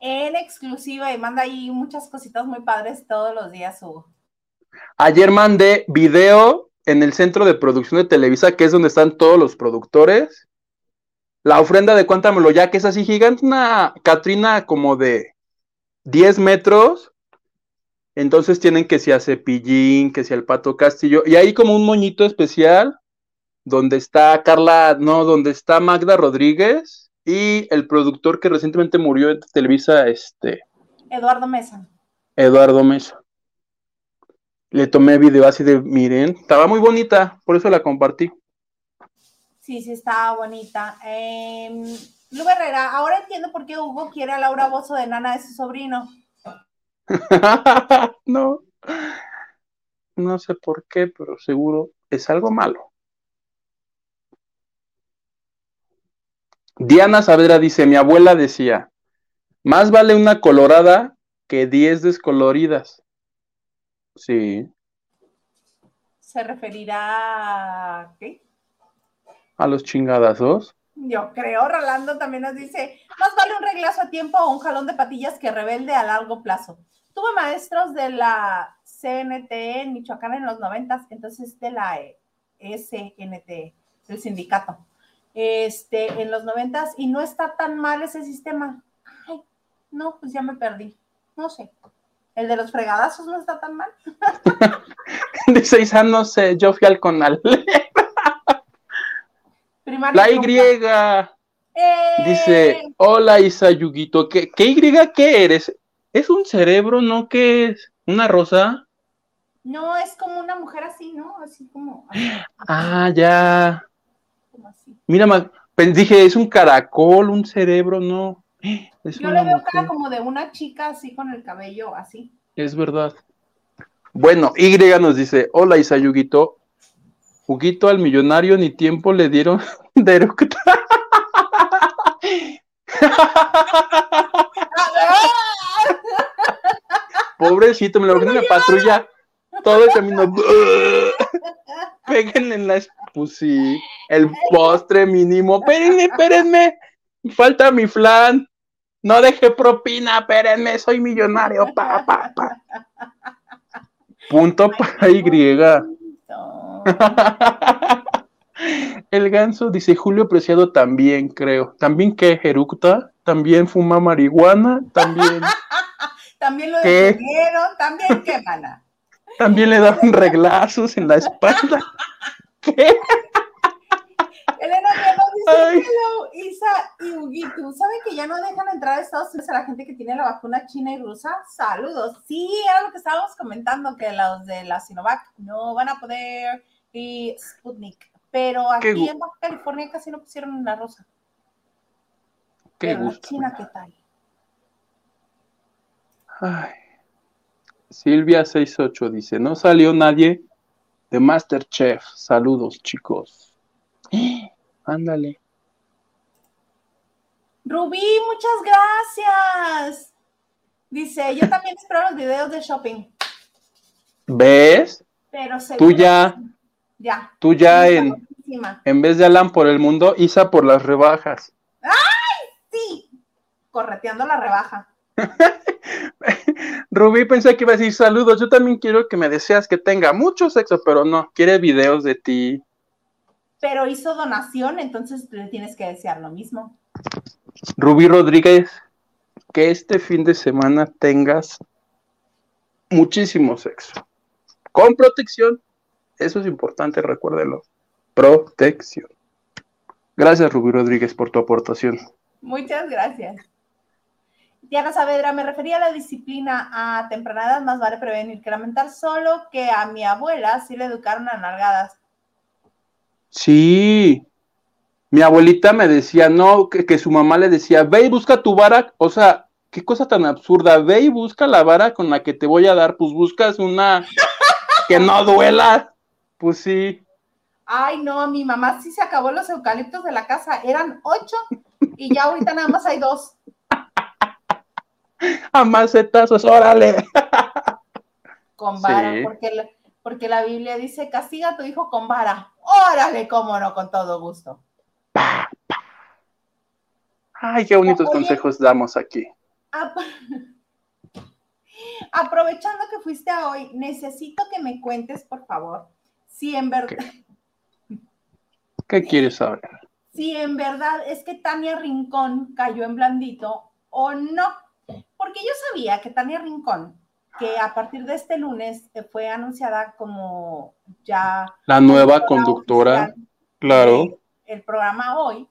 En exclusiva y manda ahí muchas cositas muy padres todos los días, Hugo. Ayer mandé video en el centro de producción de Televisa, que es donde están todos los productores. La ofrenda de Cuéntamelo ya, que es así gigante, una Catrina como de 10 metros. Entonces tienen que si a Cepillín, que si al Pato Castillo. Y ahí como un moñito especial, donde está Carla, no, donde está Magda Rodríguez y el productor que recientemente murió en Televisa, este, Eduardo Mesa. Eduardo Mesa. Le tomé video así de, miren, estaba muy bonita, por eso la compartí. Sí, sí, estaba bonita. Eh, Lu Herrera, ahora entiendo por qué Hugo quiere a Laura Bozo de nana de su sobrino. no, no sé por qué, pero seguro es algo malo. Diana Saavedra dice, mi abuela decía, más vale una colorada que diez descoloridas. Sí, ¿Se referirá a qué? a los chingadazos. Yo creo, Rolando también nos dice, más vale un reglazo a tiempo o un jalón de patillas que rebelde a largo plazo. Tuve maestros de la CNT en Michoacán en los noventas, entonces de la eh, SNT, el sindicato, este, en los noventas, y no está tan mal ese sistema. Ay, no, pues ya me perdí, no sé. El de los fregadazos no está tan mal. Dice no sé, yo fui al Conal. La Y. ¡Eh! Dice, hola Isa Yuguito, ¿qué, ¿qué Y qué eres? ¿Es un cerebro, no? ¿Qué es? ¿Una rosa? No, es como una mujer así, ¿no? Así como. Ah, ya. como así. Mira, ma- dije, es un caracol, un cerebro, no. Es Yo le veo mujer. cara como de una chica así con el cabello así. Es verdad. Bueno, Y nos dice, hola Isa Yuguito. Juguito al millonario ni tiempo le dieron de Pobrecito, me lo en la patrulla todo el camino. Peguen en la. Pues sí, el postre mínimo. Espérenme, espérenme. Falta mi flan. No deje propina, espérenme, soy millonario. Pa, pa, pa. Punto para Y. El ganso dice Julio Preciado también, creo. ¿También que eructa? ¿También fuma marihuana? ¿También? también lo detuvieron, también qué mana. También le daban reglazos en la espalda. ¿Qué? Elena nos dice, hello, Isa y Huguito. ¿Saben que ya no dejan entrar a Estados Unidos a la gente que tiene la vacuna china y rusa? Saludos. Sí, era lo que estábamos comentando, que los de la Sinovac no van a poder y Sputnik. Pero aquí en Baja California casi no pusieron la rosa. Qué gusto. China, ¿qué tal? Ay. Silvia 68 dice, no salió nadie de Masterchef. Saludos, chicos. Ándale. Rubí, muchas gracias. Dice, yo también espero los videos de shopping. ¿Ves? Pero tú ya, ya. Tú ya en, en vez de Alan por el mundo, Isa por las rebajas. ¡Ay! Sí. Correteando la rebaja. Rubí pensé que iba a decir saludos. Yo también quiero que me deseas que tenga mucho sexo, pero no, quiere videos de ti. Pero hizo donación, entonces le tienes que desear lo mismo. Rubí Rodríguez, que este fin de semana tengas muchísimo sexo. Con protección. Eso es importante, recuérdelo. Protección. Gracias, Rubí Rodríguez, por tu aportación. Muchas gracias. Diana Saavedra, me refería a la disciplina a temprana edad, más vale prevenir que lamentar, solo que a mi abuela sí le educaron a nalgadas. Sí, mi abuelita me decía, no, que, su mamá le decía, ve y busca tu vara, o sea, qué cosa tan absurda, ve y busca la vara con la que te voy a dar, pues buscas una que no duela, pues sí. Ay, no, mi mamá sí se acabó los eucaliptos de la casa, eran ocho y ya ahorita nada más hay dos a macetazos, órale. Con vara, porque, la, porque la Biblia dice, castiga a tu hijo con vara. Órale, cómo no, con todo gusto. Ay, qué bonitos consejos damos aquí. Aprovechando que fuiste a hoy, necesito que me cuentes, por favor, si en verdad... ¿Qué, ¿Qué quieres saber? Si en verdad es que Tania Rincón cayó en blandito o no. Porque yo sabía que Tania Rincón, que a partir de este lunes eh, fue anunciada como ya... La nueva conductora, claro. El programa hoy,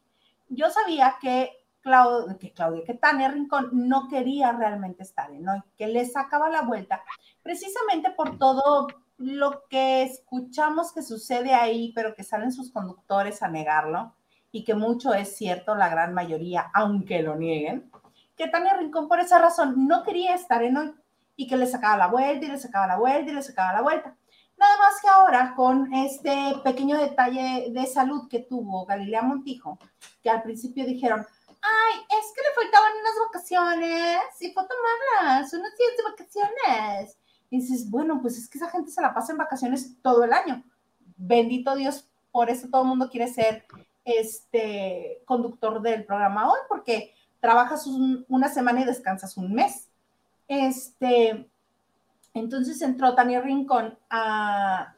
yo sabía que, Claudia, que Claudia, que Tania Rincón no quería realmente estar en hoy, que le sacaba la vuelta, precisamente por todo lo que escuchamos que sucede ahí, pero que salen sus conductores a negarlo, y que mucho es cierto, la gran mayoría, aunque lo nieguen que Tania Rincón por esa razón no quería estar en hoy y que le sacaba la vuelta y le sacaba la vuelta y le sacaba la vuelta. Nada más que ahora con este pequeño detalle de salud que tuvo Galilea Montijo, que al principio dijeron, ay, es que le faltaban unas vacaciones y fue tomarlas, unos días de vacaciones. Y dices, bueno, pues es que esa gente se la pasa en vacaciones todo el año. Bendito Dios, por eso todo el mundo quiere ser este conductor del programa hoy, porque trabajas una semana y descansas un mes. Este, entonces entró Tania Rincón a,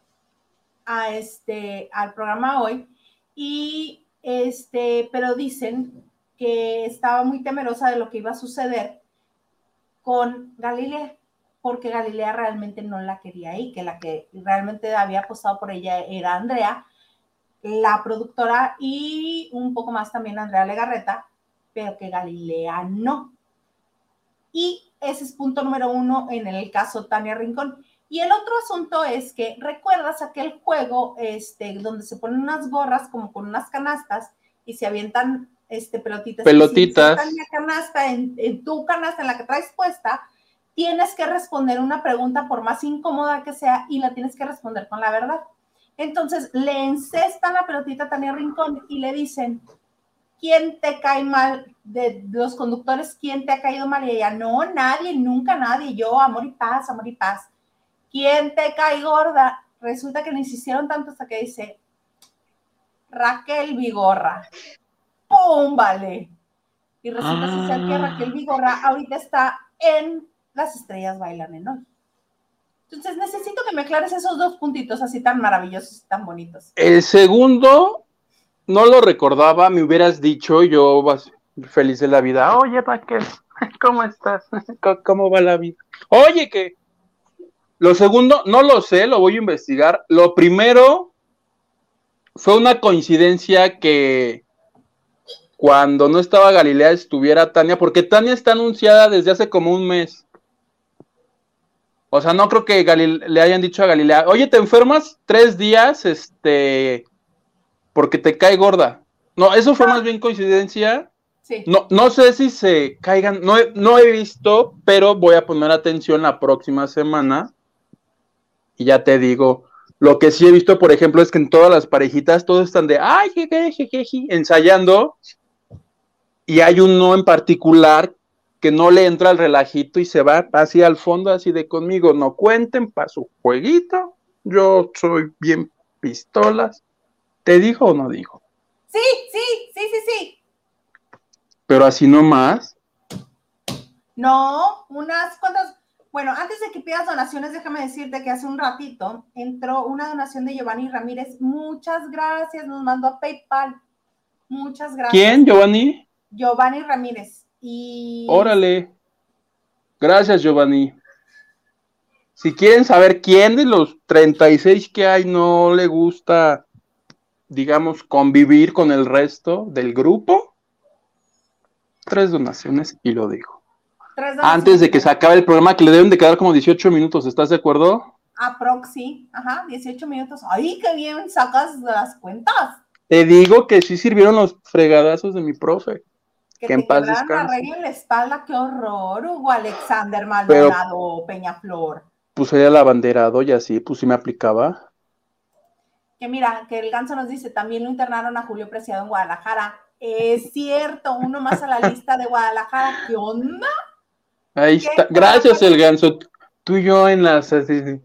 a este, al programa hoy y este, pero dicen que estaba muy temerosa de lo que iba a suceder con Galilea, porque Galilea realmente no la quería ahí, que la que realmente había apostado por ella era Andrea, la productora, y un poco más también Andrea Legarreta, pero que Galilea no. Y ese es punto número uno en el caso Tania Rincón. Y el otro asunto es que recuerdas aquel juego este, donde se ponen unas gorras como con unas canastas y se avientan este, pelotitas. Pelotitas. Si canasta, en, en tu canasta en la que traes puesta, tienes que responder una pregunta por más incómoda que sea y la tienes que responder con la verdad. Entonces le encestan la pelotita a Tania Rincón y le dicen, ¿quién te cae mal? De los conductores, ¿quién te ha caído mal? Y ella, no, nadie, nunca nadie. Yo, amor y paz, amor y paz. ¿Quién te cae gorda? Resulta que le insistieron tanto hasta que dice, Raquel Vigorra. ¡Pum! Vale. Y resulta que ah. Raquel Vigorra ahorita está en Las Estrellas Bailan en Hoy. Entonces necesito que me aclares esos dos puntitos así tan maravillosos y tan bonitos. El segundo no lo recordaba, me hubieras dicho, yo feliz de la vida. Oye, Raquel, ¿cómo estás? ¿Cómo va la vida? Oye, que lo segundo, no lo sé, lo voy a investigar. Lo primero fue una coincidencia que cuando no estaba Galilea estuviera Tania, porque Tania está anunciada desde hace como un mes. O sea, no creo que le hayan dicho a Galilea, oye, te enfermas tres días, este, porque te cae gorda. No, eso fue más bien coincidencia. Sí. No, no sé si se caigan, no, no he visto, pero voy a poner atención la próxima semana. Y ya te digo, lo que sí he visto, por ejemplo, es que en todas las parejitas todos están de, ay, jeje, ensayando. Y hay uno en particular que no le entra al relajito y se va así al fondo, así de conmigo, no cuenten para su jueguito. Yo soy bien pistolas. ¿Te dijo o no dijo? Sí, sí, sí, sí, sí. Pero así nomás. No, unas cuantas. Bueno, antes de que pidas donaciones, déjame decirte que hace un ratito entró una donación de Giovanni Ramírez. Muchas gracias, nos mandó a PayPal. Muchas gracias. ¿Quién, Giovanni? Giovanni Ramírez. Y. Órale. Gracias, Giovanni. Si quieren saber quién de los 36 que hay no le gusta digamos, convivir con el resto del grupo, tres donaciones y lo digo. Antes de que se acabe el programa, que le deben de quedar como 18 minutos, ¿estás de acuerdo? Aproxi, ajá, 18 minutos. ¡Ay, qué bien sacas las cuentas! Te digo que sí sirvieron los fregadazos de mi profe. Que, que en paz descanse. en la espalda, qué horror, Hugo Alexander Maldonado Peñaflor. Pues la abanderado y así, pues sí me aplicaba que mira, que el ganso nos dice, también lo internaron a Julio Preciado en Guadalajara. Es cierto, uno más a la lista de Guadalajara. ¿Qué onda? Ahí está. Gracias, el ganso. Tú y yo en las... Él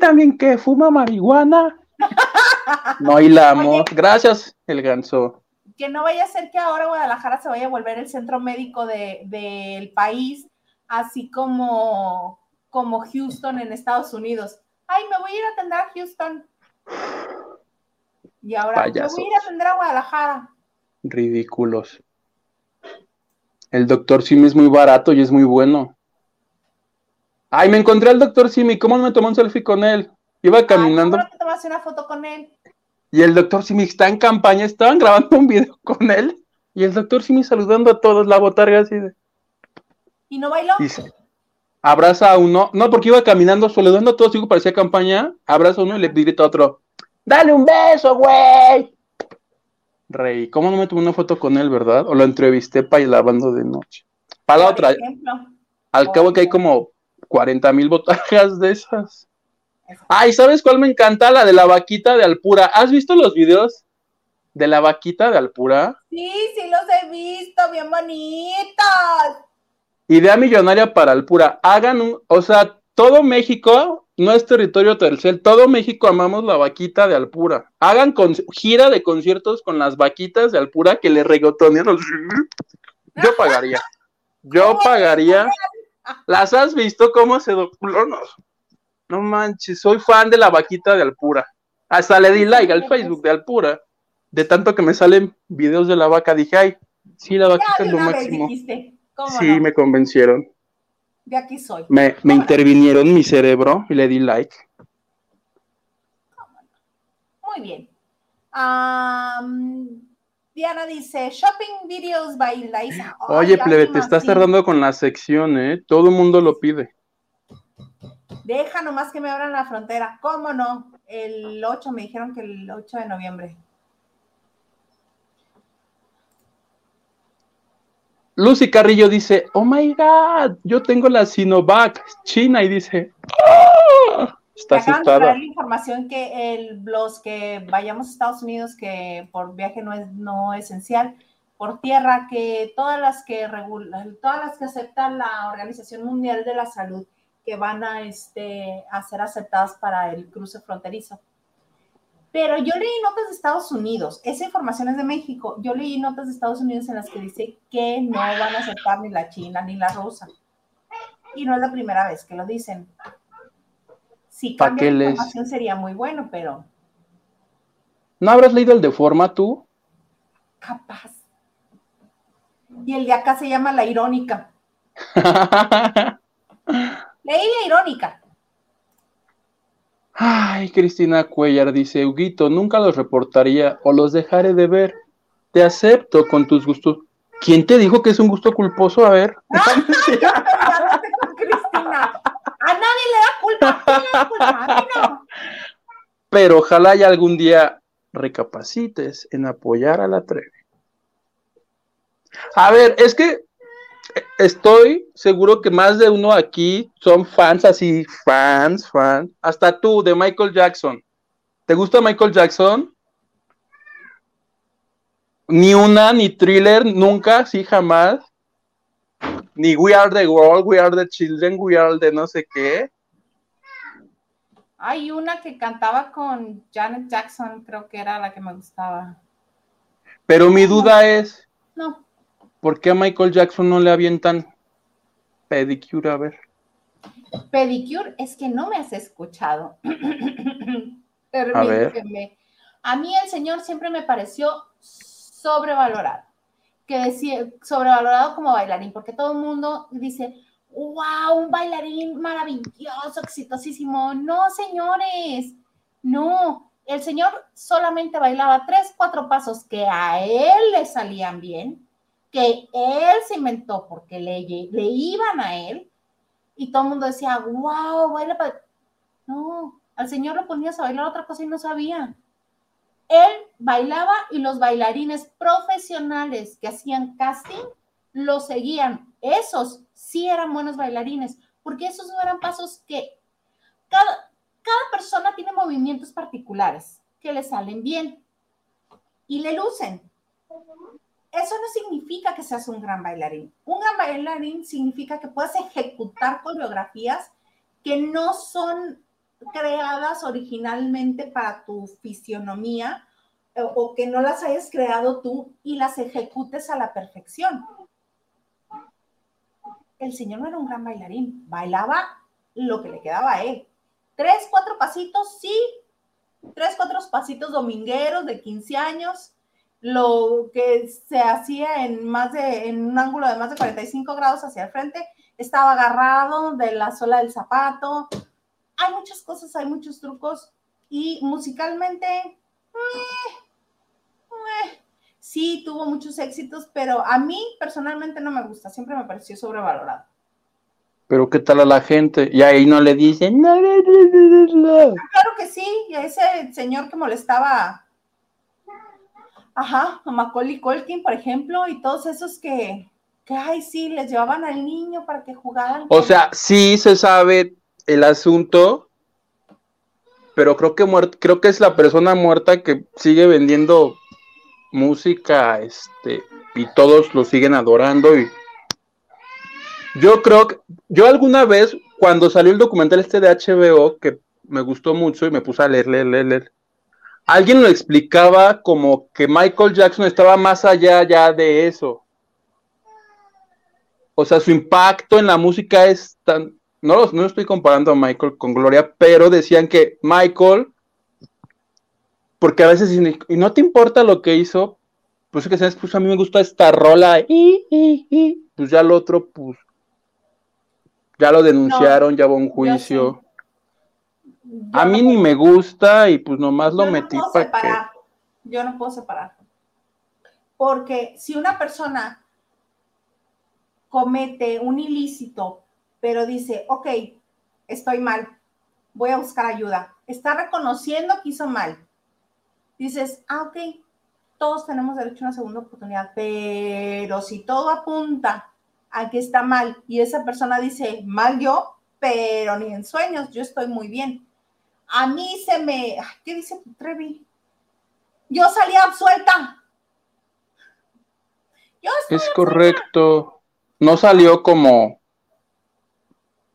también que fuma marihuana. no hilamos. Gracias, el ganso. Que no vaya a ser que ahora Guadalajara se vaya a volver el centro médico del país, así como, como Houston en Estados Unidos. Ay, me voy a ir a atender a Houston. Y ahora voy a ir a atender a Guadalajara. Ridículos. El doctor Simi es muy barato y es muy bueno. Ay, me encontré al doctor Simi. ¿Cómo no me tomó un selfie con él? Iba caminando. ¿Cómo no te tomaste una foto con él? Y el doctor Simi está en campaña. Estaban grabando un video con él. Y el doctor Simi saludando a todos, la botarga así de. ¿Y no bailó? Abraza a uno. No, porque iba caminando saludando a todos. Digo, parecía campaña. Abraza a uno y le grita a otro. Dale un beso, güey. Rey, ¿cómo no me tomé una foto con él, verdad? O lo entrevisté para lavando de noche. Para la otra. al cabo que hay como 40 mil botajas de esas. Ay, ¿sabes cuál me encanta? La de la vaquita de Alpura. ¿Has visto los videos de la vaquita de Alpura? Sí, sí los he visto, bien bonitos. Idea millonaria para Alpura. Hagan un, o sea, todo México no es territorio tercel, todo México amamos la vaquita de Alpura. Hagan con, gira de conciertos con las vaquitas de Alpura que le regotonean. Yo pagaría. Yo pagaría. ¿Las has visto cómo se doculó? No, manches, soy fan de la vaquita de Alpura. Hasta le di like al Facebook de Alpura. De tanto que me salen videos de la vaca, dije, ay, sí, la vaquita es lo máximo. Sí, me convencieron de aquí soy. Me, intervinieron mi cerebro y le di like. Muy bien. Diana dice, shopping videos by Liza. Oye, plebe, te estás tardando con la sección, ¿eh? Todo el mundo lo pide. Deja nomás que me abran la frontera. ¿Cómo no? El 8, me dijeron que el 8 de noviembre. Lucy Carrillo dice, oh my God, yo tengo la Sinovac China y dice, oh, está asustada. la información que el, los que vayamos a Estados Unidos, que por viaje no es no esencial, por tierra que todas las que regulan, todas las que aceptan la Organización Mundial de la Salud que van a, este, a ser aceptadas para el cruce fronterizo. Pero yo leí notas de Estados Unidos, esa información es de México, yo leí notas de Estados Unidos en las que dice que no van a aceptar ni la China ni la rusa. Y no es la primera vez que lo dicen. Si cambia la información sería muy bueno, pero... ¿No habrás leído el de forma tú? Capaz. Y el de acá se llama La Irónica. Leí La Irónica. Ay, Cristina Cuellar dice, Huguito, nunca los reportaría o los dejaré de ver. Te acepto con tus gustos. ¿Quién te dijo que es un gusto culposo? A ver. Cristina. A nadie le da culpa. Le da culpa? Pero ojalá ya algún día recapacites en apoyar a la Trevi. A ver, es que estoy seguro que más de uno aquí son fans así, fans, fans. Hasta tú, de Michael Jackson. ¿Te gusta Michael Jackson? Ni una, ni thriller, nunca, sí, jamás. Ni We Are the World, We Are the Children, We Are the no sé qué. Hay una que cantaba con Janet Jackson, creo que era la que me gustaba. Pero mi duda es. No. ¿Por qué a Michael Jackson no le avientan pedicure? A ver. Pedicure es que no me has escuchado. a ver. A mí el señor siempre me pareció sobrevalorado. Que decía, sobrevalorado como bailarín, porque todo el mundo dice, wow, un bailarín maravilloso, exitosísimo. No, señores, no. El señor solamente bailaba tres, cuatro pasos que a él le salían bien que él se inventó porque le, le iban a él y todo el mundo decía, wow, baila para... No, al señor lo ponías a bailar otra cosa y no sabía. Él bailaba y los bailarines profesionales que hacían casting lo seguían. Esos sí eran buenos bailarines, porque esos no eran pasos que cada, cada persona tiene movimientos particulares que le salen bien y le lucen eso no significa que seas un gran bailarín. Un gran bailarín significa que puedas ejecutar coreografías que no son creadas originalmente para tu fisionomía eh, o que no las hayas creado tú y las ejecutes a la perfección. El señor no era un gran bailarín, bailaba lo que le quedaba a él. Tres, cuatro pasitos, sí, tres, cuatro pasitos domingueros de 15 años, lo que se hacía en más de, en un ángulo de más de 45 grados hacia el frente, estaba agarrado de la suela del zapato. Hay muchas cosas, hay muchos trucos y musicalmente, sí tuvo muchos éxitos, pero a mí personalmente no me gusta, siempre me pareció sobrevalorado. Pero ¿qué tal a la gente? Y ahí no le dicen, Claro que sí, y a ese señor que molestaba Ajá, a Macaulay Culkin, por ejemplo, y todos esos que, que, ay, sí, les llevaban al niño para que jugaran. O sea, sí se sabe el asunto, pero creo que creo que es la persona muerta que sigue vendiendo música, este, y todos lo siguen adorando y yo creo que yo alguna vez cuando salió el documental este de HBO que me gustó mucho y me puse a leer, leer, leer, leer alguien lo explicaba como que Michael Jackson estaba más allá ya de eso. O sea, su impacto en la música es tan... No, no estoy comparando a Michael con Gloria, pero decían que Michael, porque a veces, y no te importa lo que hizo, pues que sabes, pues a mí me gusta esta rola, y, pues ya el otro, pues, ya lo denunciaron, ya hubo un juicio a mí ni me gusta y pues nomás lo metí para que... Yo no puedo separar. Porque si una persona comete un ilícito, pero dice, ok, estoy mal, voy a buscar ayuda, está reconociendo que hizo mal. Dices, ah, ok, todos tenemos derecho a una segunda oportunidad, pero si todo apunta a que está mal y esa persona dice, mal yo, pero ni en sueños, yo estoy muy bien a mí se me, ¿qué dice Trevi? Yo salí absuelta. es correcto. No salió como,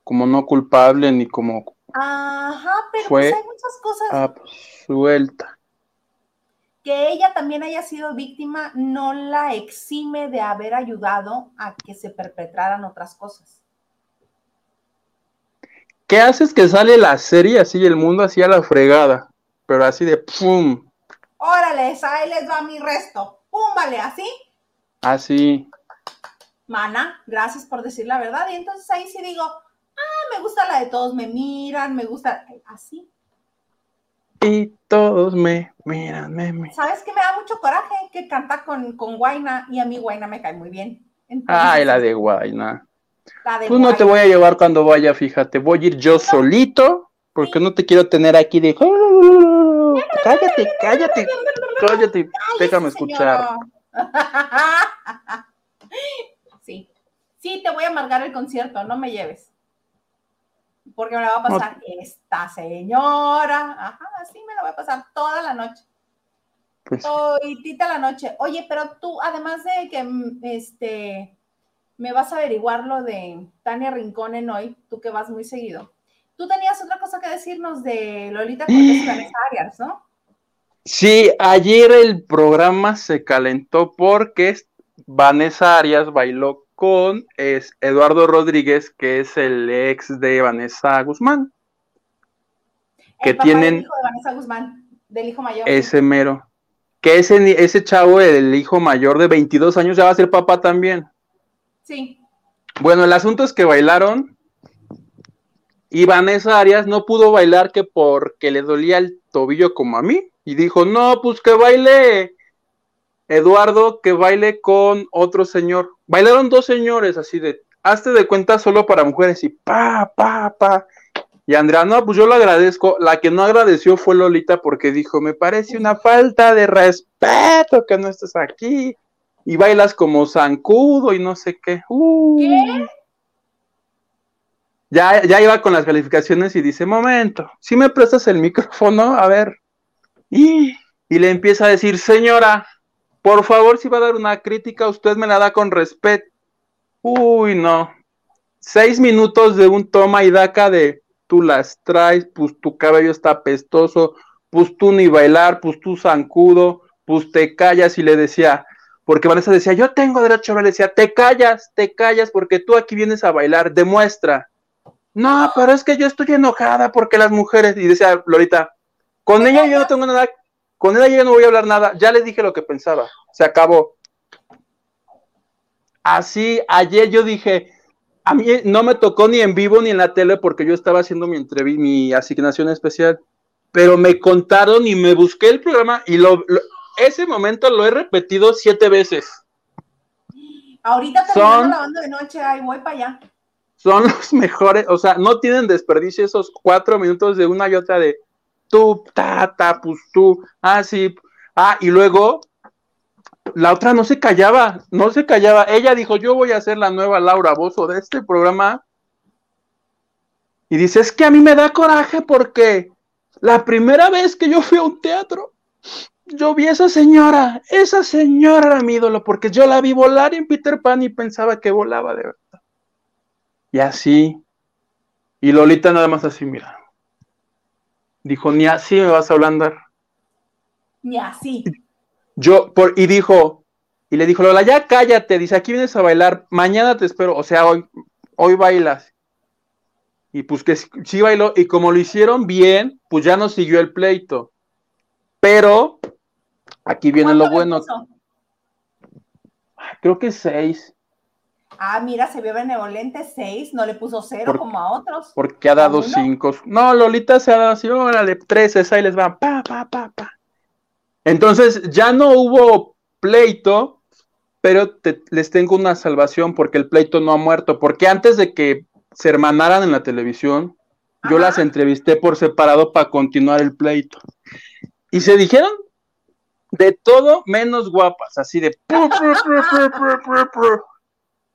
como no culpable ni como. Ajá, pero pues hay muchas cosas. Absuelta. Que ella también haya sido víctima no la exime de haber ayudado a que se perpetraran otras cosas. ¿Qué haces que sale la serie así, el mundo así a la fregada? Pero así de pum. Órale, ahí les va mi resto. Pum, vale, así. Así. Mana, gracias por decir la verdad. Y entonces ahí sí digo, ah, me gusta la de todos me miran, me gusta así. Y todos me miran, me, ¿Sabes qué me da mucho coraje? Que canta con, con Guaina y a mí Guaina me cae muy bien. Ay, la de Guaina. Tú no te voy a llevar cuando vaya, fíjate. Voy a ir yo solito porque no te quiero tener aquí de... Cállate, cállate, cállate, déjame escuchar. Sí, sí, te voy a amargar el concierto, no me lleves. Porque me la va a pasar esta señora. Ajá, sí, me la voy a pasar toda la noche. Pues, tita la noche. Oye, pero tú, además de que mm, este me vas a averiguar lo de Tania Rincón en hoy, tú que vas muy seguido. Tú tenías otra cosa que decirnos de Lolita Cortés y Vanessa Arias, ¿no? Sí, ayer el programa se calentó porque Vanessa Arias bailó con es Eduardo Rodríguez, que es el ex de Vanessa Guzmán. Que tienen. Del hijo de Vanessa Guzmán, del hijo mayor. Ese mero. Que ese, ese chavo, el hijo mayor de 22 años, ya va a ser papá también. Sí. Bueno, el asunto es que bailaron y Vanessa Arias no pudo bailar que porque le dolía el tobillo como a mí. Y dijo, no, pues que baile Eduardo, que baile con otro señor. Bailaron dos señores así de, hazte de cuenta solo para mujeres y pa, pa, pa. Y Andrea, no, pues yo lo agradezco. La que no agradeció fue Lolita porque dijo, me parece una falta de respeto que no estés aquí. Y bailas como zancudo y no sé qué. Uh. ¿Qué? Ya, ya iba con las calificaciones y dice, momento, si me prestas el micrófono, a ver. Y, y le empieza a decir, señora, por favor, si va a dar una crítica, usted me la da con respeto. Uy, no. Seis minutos de un toma y daca de tú las traes, pues tu cabello está pestoso, pues tú ni bailar, pues tú zancudo, pues te callas y le decía, porque Vanessa decía, yo tengo derecho a bailar, le decía, te callas, te callas porque tú aquí vienes a bailar, demuestra. No, pero es que yo estoy enojada porque las mujeres, y decía Lorita, con ella yo no tengo nada, con ella yo no voy a hablar nada, ya les dije lo que pensaba, se acabó. Así, ayer yo dije, a mí no me tocó ni en vivo ni en la tele porque yo estaba haciendo mi mi asignación especial, pero me contaron y me busqué el programa y lo, ese momento lo he repetido siete veces. Ahorita terminando la banda de noche, ahí voy para allá. Son los mejores, o sea, no tienen desperdicio esos cuatro minutos de una y otra de tú, ta, ta, pues tú, ah, sí, ah, y luego la otra no se callaba, no se callaba, ella dijo, yo voy a ser la nueva Laura Bozo de este programa, y dice, es que a mí me da coraje porque la primera vez que yo fui a un teatro, yo vi a esa señora, esa señora era mi ídolo, porque yo la vi volar en Peter Pan y pensaba que volaba de verdad. Y así. Y Lolita nada más así, mira. Dijo, ni así me vas a hablar. Ni así. Yo, por, y dijo, y le dijo, Lola, ya cállate, dice, aquí vienes a bailar, mañana te espero, o sea, hoy, hoy bailas. Y pues que sí bailó, y como lo hicieron bien, pues ya no siguió el pleito. Pero, aquí viene lo bueno. Creo que seis. Ah, mira, se vio benevolente, seis, no le puso cero como a otros. Porque ha dado cinco. No, Lolita se ha dado así, órale, tres, ahí les va, pa, pa, pa, pa. Entonces, ya no hubo pleito, pero les tengo una salvación porque el pleito no ha muerto. Porque antes de que se hermanaran en la televisión, yo las entrevisté por separado para continuar el pleito. Y se dijeron de todo menos guapas, así de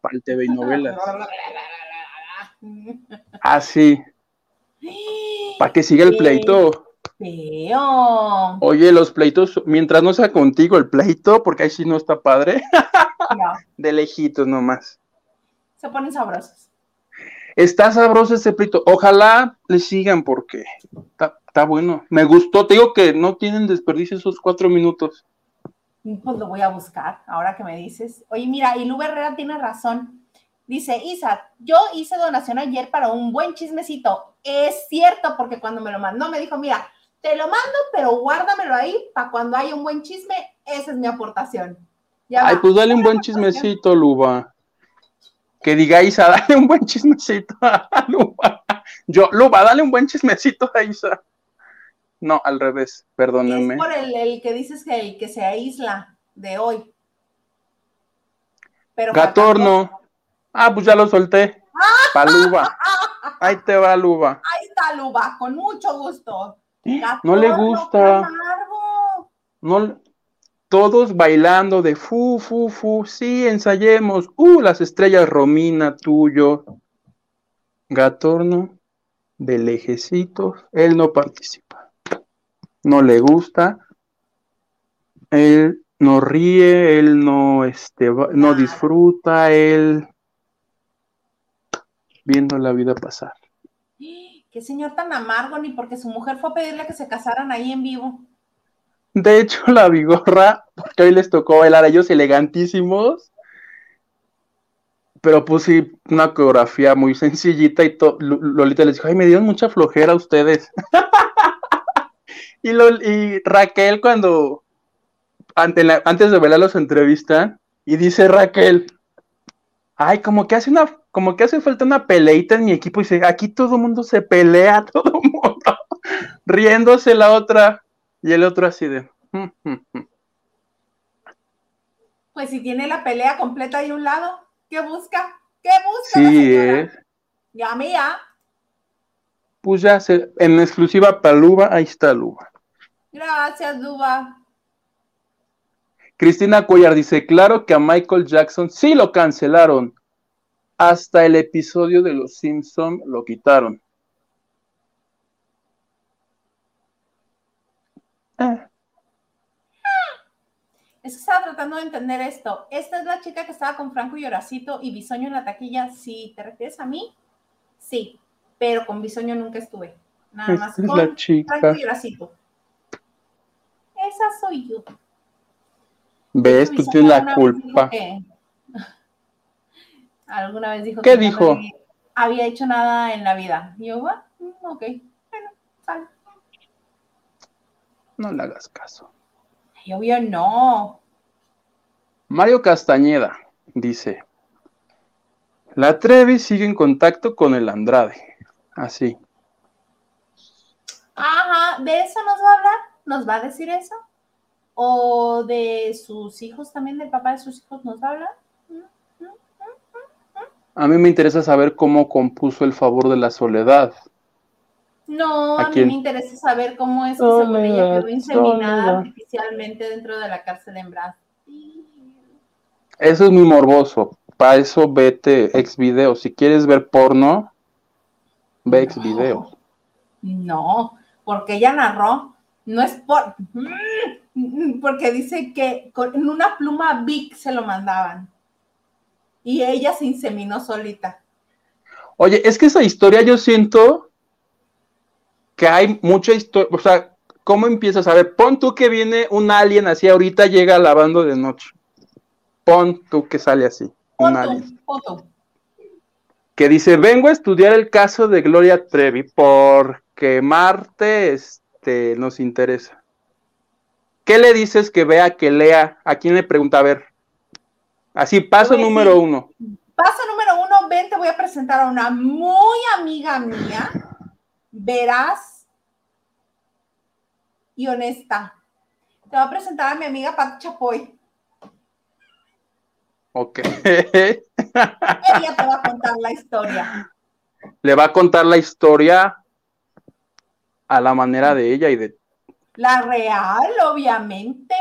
para el TV y novelas. Así. Para que siga el pleito. feo. Oye, los pleitos, mientras no sea contigo el pleito, porque ahí sí no está padre. De lejitos nomás. Se ponen sabrosos. Está sabroso ese pleito. Ojalá le sigan porque está, bueno. Me gustó. Te digo que no tienen desperdicio esos cuatro minutos. Pues lo voy a buscar ahora que me dices. Oye, mira, y Lu Herrera tiene razón. Dice, Isa, yo hice donación ayer para un buen chismecito. Es cierto, porque cuando me lo mandó me dijo, mira, te lo mando, pero guárdamelo ahí para cuando haya un buen chisme. Esa es mi aportación. Ay, pues dale un buen chismecito, Luba. Que diga Isa, dale un buen chismecito a Luba. Yo, Luba, dale un buen chismecito a Isa. No, al revés, perdónenme. Es por el, que dices que el que se aísla de hoy. Pero Gatorno. Ah, pues ya lo solté. Pa' Luba. Ahí te va, Luba. Ahí está, Luba, con mucho gusto. no le gusta. No, todos bailando de fu, fu, fu, sí, ensayemos. Uh, las estrellas Romina, tuyo. Gatorno, de lejecito, él no participa. No le gusta. Él no ríe, él no, este, no disfruta, él viendo la vida pasar. Qué señor tan amargo, ni porque su mujer fue a pedirle que se casaran ahí en vivo. De hecho, la vigorra, porque hoy les tocó bailar a ellos elegantísimos, pero sí, una coreografía muy sencillita y Lolita les dijo, ay, me dieron mucha flojera a ustedes. y, y, Raquel cuando, antes de bailar los entrevistan, y dice Raquel, ay, como que hace una, como que hace falta una peleita en mi equipo, y dice, aquí todo el mundo se pelea, todo el mundo, riéndose la otra. Y el otro así de... Mm, mm, mm". Pues si tiene la pelea completa de un lado, ¿qué busca? ¿Qué busca? Sí, es. Ya mía. Pues ya, se, en exclusiva para Luba, ahí está Luba. Gracias, Luba. Cristina Cuellar dice, claro que a Michael Jackson sí lo cancelaron. Hasta el episodio de Los Simpson lo quitaron. Es que estaba tratando de entender esto. Esta es la chica que estaba con Franco y Horacito y Bisoño en la taquilla. Si te refieres a mí, sí, pero con Bisoño nunca estuve. Nada más con Franco y Horacito. Esa soy yo. ¿Ves? Tú tienes la culpa. alguna vez dijo ¿Qué que dijo? No había hecho nada en la vida. Y yo, bueno, mm, ok, bueno, sale. No le hagas caso. Yo, obvio no. Mario Castañeda dice: La Trevi sigue en contacto con el Andrade. Así. Ajá, ¿de eso nos va a hablar? ¿Nos va a decir eso? ¿O de sus hijos también, del papá de sus hijos nos va a mí me interesa saber cómo compuso el favor de la soledad. No, a, mí me interesa saber cómo es que según ella quedó inseminada artificialmente dentro de la cárcel en Brasil. Eso es muy morboso. Para eso vete ex video. Si quieres ver porno, ve ex video. No, porque ella narró, no es por porque dice que con una pluma Vic se lo mandaban. Y ella se inseminó solita. Oye, es que esa historia yo siento que hay mucha historia, o sea, ¿cómo empiezas a ver? Pon tú que viene un alien así, ahorita llega lavando de noche. Pon tú que sale así, un alien. Que dice, vengo a estudiar el caso de Gloria Trevi porque Marte este, nos interesa. ¿Qué le dices que vea, que lea? ¿A quién le pregunta? A ver. Así, paso número uno. Paso número uno, ven, te voy a presentar a una muy amiga mía veraz y honesta. Te voy a presentar a mi amiga Pat Chapoy. Ok. Ella te va a contar la historia. Le va a contar la historia a la manera de ella y de... La real, obviamente.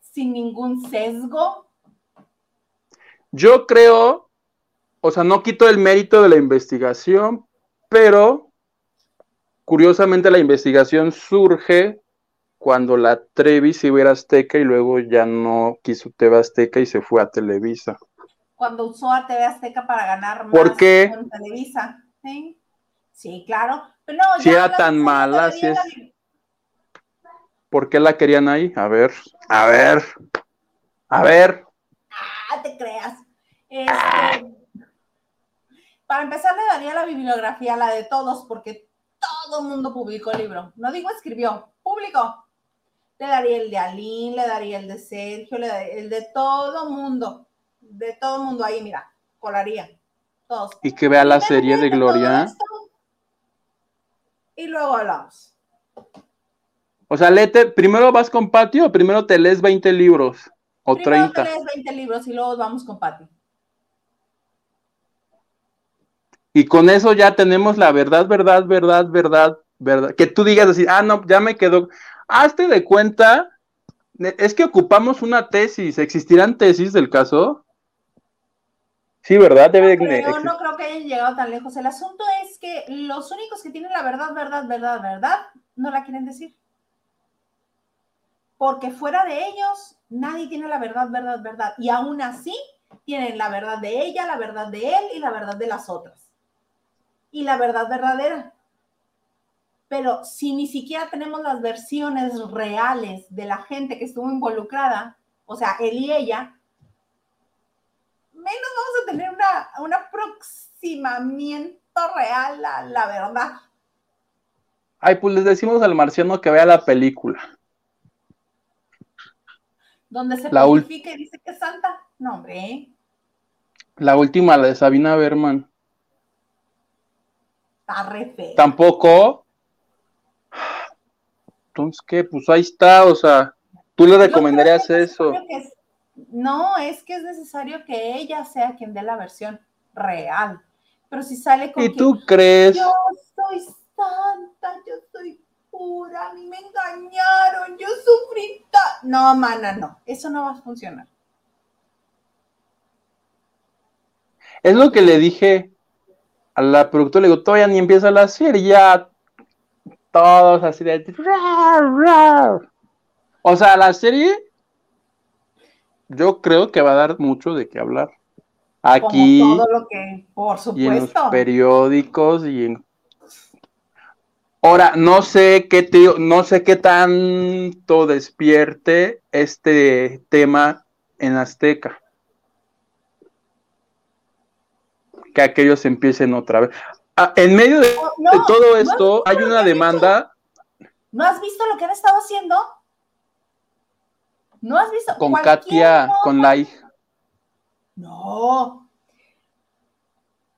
Sin ningún sesgo. Yo creo, o sea, no quito el mérito de la investigación, pero curiosamente la investigación surge cuando la Trevi se iba a Azteca y luego ya no quiso TV Azteca y se fue a Televisa. Cuando usó a TV Azteca para ganar más ¿Por qué? con Televisa. ¿sí? Sí, claro. Pero no, Si era tan la mala, si es- ¿Por qué la querían ahí? A ver, a ver, a ver. Ah, te creas. Este, para empezar, le daría la bibliografía, la de todos, porque todo el mundo publicó el libro. No digo escribió, publicó. Le daría el de Aline, le daría el de Sergio, le daría el de todo mundo. De todo mundo ahí, mira, colaría. Todos. Y que vea la serie de Gloria. Y luego hablamos. O sea, léete, primero vas con Patio o primero te lees 20 libros o Primero 30. te lees 20 libros y luego vamos con Pati. Y con eso ya tenemos la verdad, verdad, verdad, verdad, verdad. Que tú digas así, ah, no, ya me quedó. Hazte de cuenta, es que ocupamos una tesis. ¿Existirán tesis del caso? Sí, ¿verdad? Debe de Pero existir. no creo que hayan llegado tan lejos. El asunto es que los únicos que tienen la verdad, verdad, verdad, verdad, no la quieren decir. Porque fuera de ellos, nadie tiene la verdad, verdad, verdad. Y aún así, tienen la verdad de ella, la verdad de él y la verdad de las otras. Y la verdad verdadera. Pero si ni siquiera tenemos las versiones reales de la gente que estuvo involucrada, o sea, él y ella, menos vamos a tener una, un aproximamiento real a la verdad. Ay, pues les decimos al marciano que vea la película. Donde se La purifica y dice que es santa. No, hombre. ¿eh? La última, la de Sabina Berman. Está re feo. Tampoco. Entonces, ¿qué? Pues ahí está, o sea, tú le recomendarías eso. es- no, es que es necesario que ella sea quien dé la versión real. Pero si sale con ¿Y tú crees? yo soy santa, yo soy pura, a mí me engañaron, yo sufrí. ta-". No, mana, no. Eso no va a funcionar. Es lo que le dije a la productora, le digo, todavía ni empieza la serie, ya todos así de... O sea, la serie yo creo que va a dar mucho de qué hablar. Aquí Como todo lo que, por y en los supuesto. periódicos y en... Ahora, no sé qué te- no sé qué tanto despierte este tema en Azteca. Que aquellos empiecen otra vez. Ah, en medio de, no, de todo ¿no esto hay una demanda ¿No has visto lo que han estado haciendo? ¿No has visto? con Katia, con la hija. No.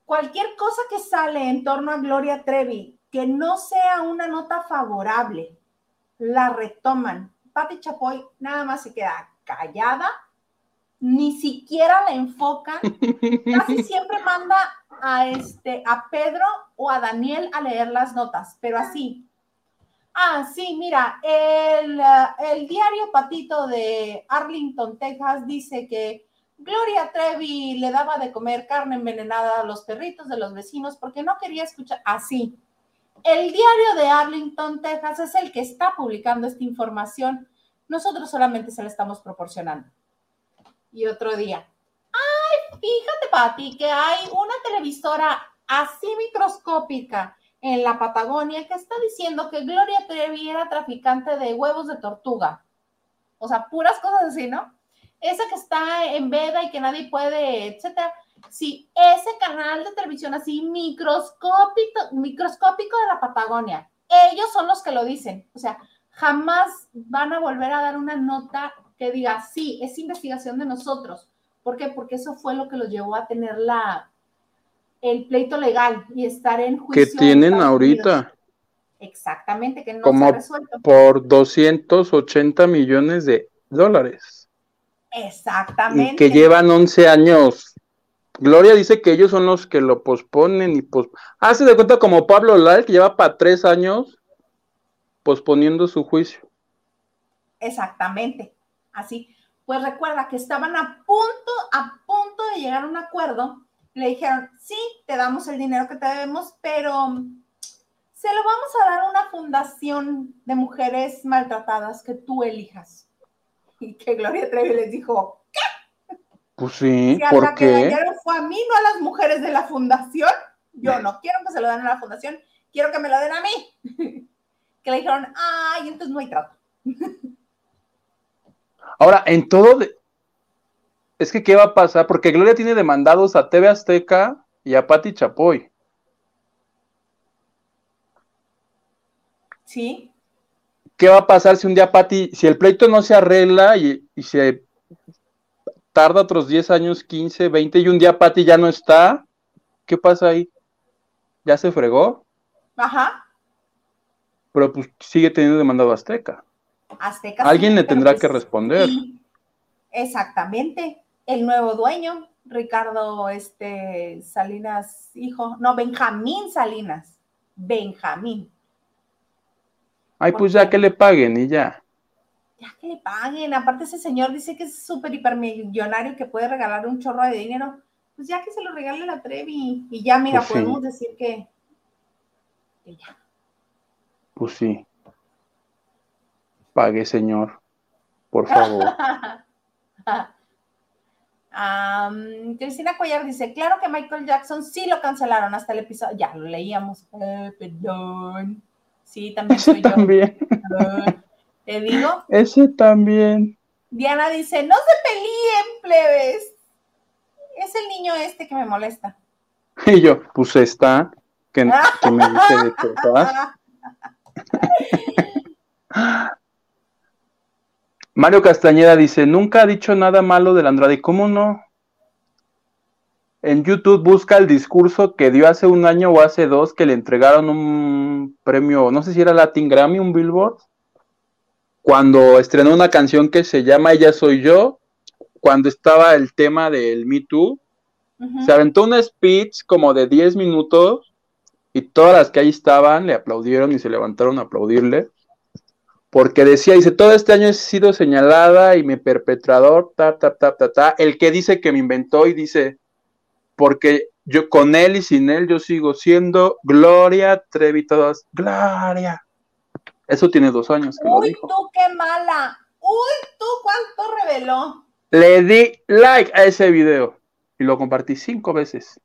Cualquier cosa que sale en torno a Gloria Trevi que no sea una nota favorable, la retoman. Pati Chapoy nada más se queda callada, ni siquiera la enfoca, casi siempre manda a este a Pedro o a Daniel a leer las notas, pero así. Ah, sí, mira, el, el diario Patito de Arlington, Texas, dice que Gloria Trevi le daba de comer carne envenenada a los perritos de los vecinos porque no quería escuchar así. El diario de Arlington, Texas es el que está publicando esta información. Nosotros solamente se la estamos proporcionando. Y otro día, ay, fíjate, Pati, que hay una televisora así microscópica en la Patagonia que está diciendo que Gloria Trevi era traficante de huevos de tortuga. O sea, puras cosas así, ¿no? Esa que está en veda y que nadie puede, etcétera. Sí, ese canal de televisión así microscópico, microscópico de la Patagonia. Ellos son los que lo dicen. O sea, jamás van a volver a dar una nota que diga, sí, es investigación de nosotros. ¿Por qué? Porque eso fue lo que los llevó a tener la, el pleito legal y estar en que juicio. en tienen ahorita. Exactamente, que no Como se ha resuelto. por 280 millones de dólares. Exactamente. Y que llevan 11 años. Gloria dice que ellos son los que lo posponen y pos... Hace de cuenta como Pablo Lal, que lleva para tres años posponiendo su juicio. Exactamente. Así. Pues recuerda que estaban a punto, a punto de llegar a un acuerdo. Le dijeron, sí, te damos el dinero que te debemos, pero se lo vamos a dar a una fundación de mujeres maltratadas que tú elijas. Y que Gloria Trevi les dijo. Pues sí, Si hasta ¿por que dañaron fue a mí, no a las mujeres de la fundación. Yo no quiero que se lo den a la fundación, quiero que me lo den a mí. que le dijeron, ay, entonces no hay trato. Ahora, en todo de- es que ¿qué va a pasar? Porque Gloria tiene demandados a TV Azteca y a Patti Chapoy. Sí, ¿Qué va a pasar si un día Patti, si el pleito no se arregla y, y se tarda otros 10 años, 15, 20 y un día Patti ya no está? ¿Qué pasa ahí? ¿Ya se fregó? ajá. Pero pues sigue teniendo demandado Azteca. Azteca. Alguien sí, le tendrá pues, que responder. sí, exactamente. El nuevo dueño, Ricardo este, Salinas, hijo, no, Benjamín Salinas. Benjamín. Ay, pues ya que le paguen y ya. Ya que le paguen. Aparte, ese señor dice que es súper hipermillonario y que puede regalar un chorro de dinero. Pues ya que se lo regale la Trevi. Y ya, mira, Pues sí. podemos decir que, que ya. Pues sí. Pague, señor. Por favor. Cristina Cuellar dice, claro que Michael Jackson sí lo cancelaron hasta el episodio. Ya, lo leíamos. Eh, perdón. Sí, también soy yo. también. Te digo. Ese también. Diana dice, no se peleen, plebes. Es el niño este que me molesta. Y yo, pues está, que, que me dice de cosas. Mario Castañeda dice, nunca ha dicho nada malo del Andrade. ¿Cómo no? En YouTube busca el discurso que dio hace un año o hace dos que le entregaron un premio, no sé si era Latin Grammy, un Billboard, cuando estrenó una canción que se llama Ella Soy Yo, cuando estaba el tema del Me Too, se aventó un speech como de 10 minutos y todas las que ahí estaban le aplaudieron y se levantaron a aplaudirle. Porque decía, dice, todo este año he sido señalada y mi perpetrador, ta, ta, ta, ta, ta, el que dice que me inventó y dice, porque yo con él y sin él yo sigo siendo Gloria Trevi, todas, Gloria. Eso tiene dos años que lo Uy, dijo. tú qué mala. Uy, tú cuánto reveló. Le di like a ese video y lo compartí cinco veces.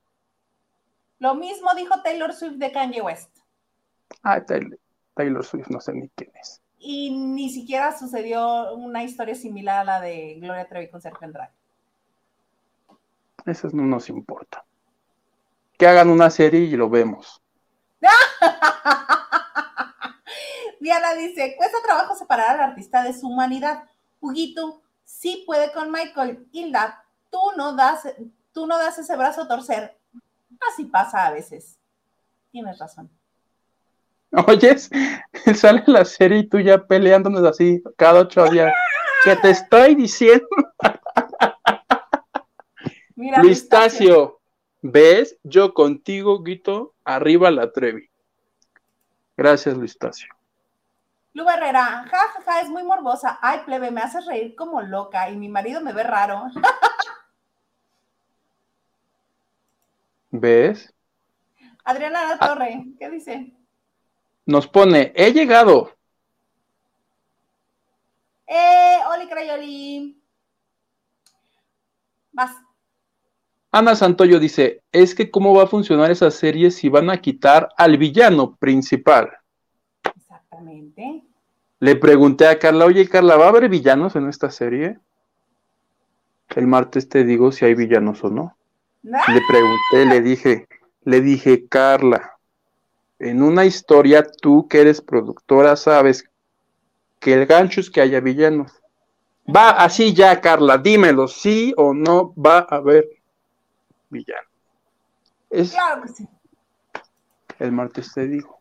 Lo mismo dijo Taylor Swift de Kanye West. Ah, Taylor, Taylor Swift, no sé ni quién es. Y ni siquiera sucedió una historia similar a la de Gloria Trevi con Sergio Andrade. Eso no nos importa. Que hagan una serie y lo vemos. Diana dice, cuesta trabajo separar al artista de su humanidad. Huguito sí puede con Michael. Hilda, tú no das, tú no das ese brazo a torcer. Así pasa a veces. Tienes razón. Oyes, sale la serie y tú ya peleándonos así cada ocho días. Que te estoy diciendo, Mira, Luistacio, ¿ves? Yo contigo, Guito, arriba la Trevi. Gracias, Luistacio. Lu Herrera, ja, ja, ja, es muy morbosa. Ay, plebe, me haces reír como loca y mi marido me ve raro. ¿Ves? Adriana La Torre, ¿qué dice? Nos pone, he llegado. Eh, Oli Crayoli. Vas. Ana Santoyo dice, es que cómo va a funcionar esa serie si van a quitar al villano principal. Exactamente. Le pregunté a Carla, oye Carla, ¿va a haber villanos en esta serie? El martes te digo si hay villanos o no. Le pregunté, le dije, le dije, Carla, en una historia tú que eres productora sabes que el gancho es que haya villanos. Va así ya, Carla, dímelo, sí o no va a haber villano. Es Claro que sí. el martes te digo.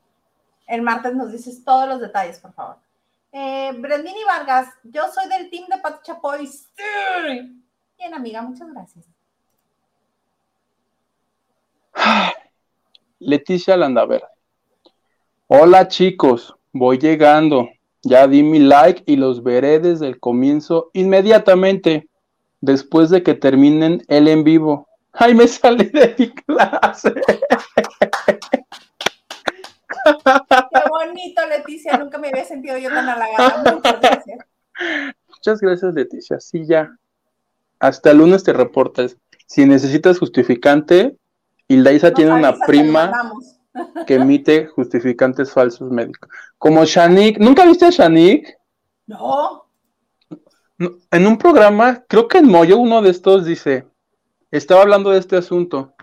El martes nos dices todos los detalles, por favor. Eh, Brendini Vargas, yo soy del team de Pati Chapoy. Sí. Bien, amiga, muchas gracias. Leticia Landaverde. Hola chicos, voy llegando. Ya di mi like y los veré desde el comienzo inmediatamente, después de que terminen el en vivo. ¡Ay, me salí de mi clase! Qué bonito, Leticia. Nunca me había sentido yo tan halagada. Muchas gracias. Muchas gracias, Leticia. Sí, ya. Hasta el lunes te reportas. Si necesitas justificante, Hilda tiene una prima que emite justificantes falsos médicos. Como Shanik. ¿Nunca viste a Shanik? No. En un programa, creo que en Moyo, uno de estos dice, estaba hablando de este asunto.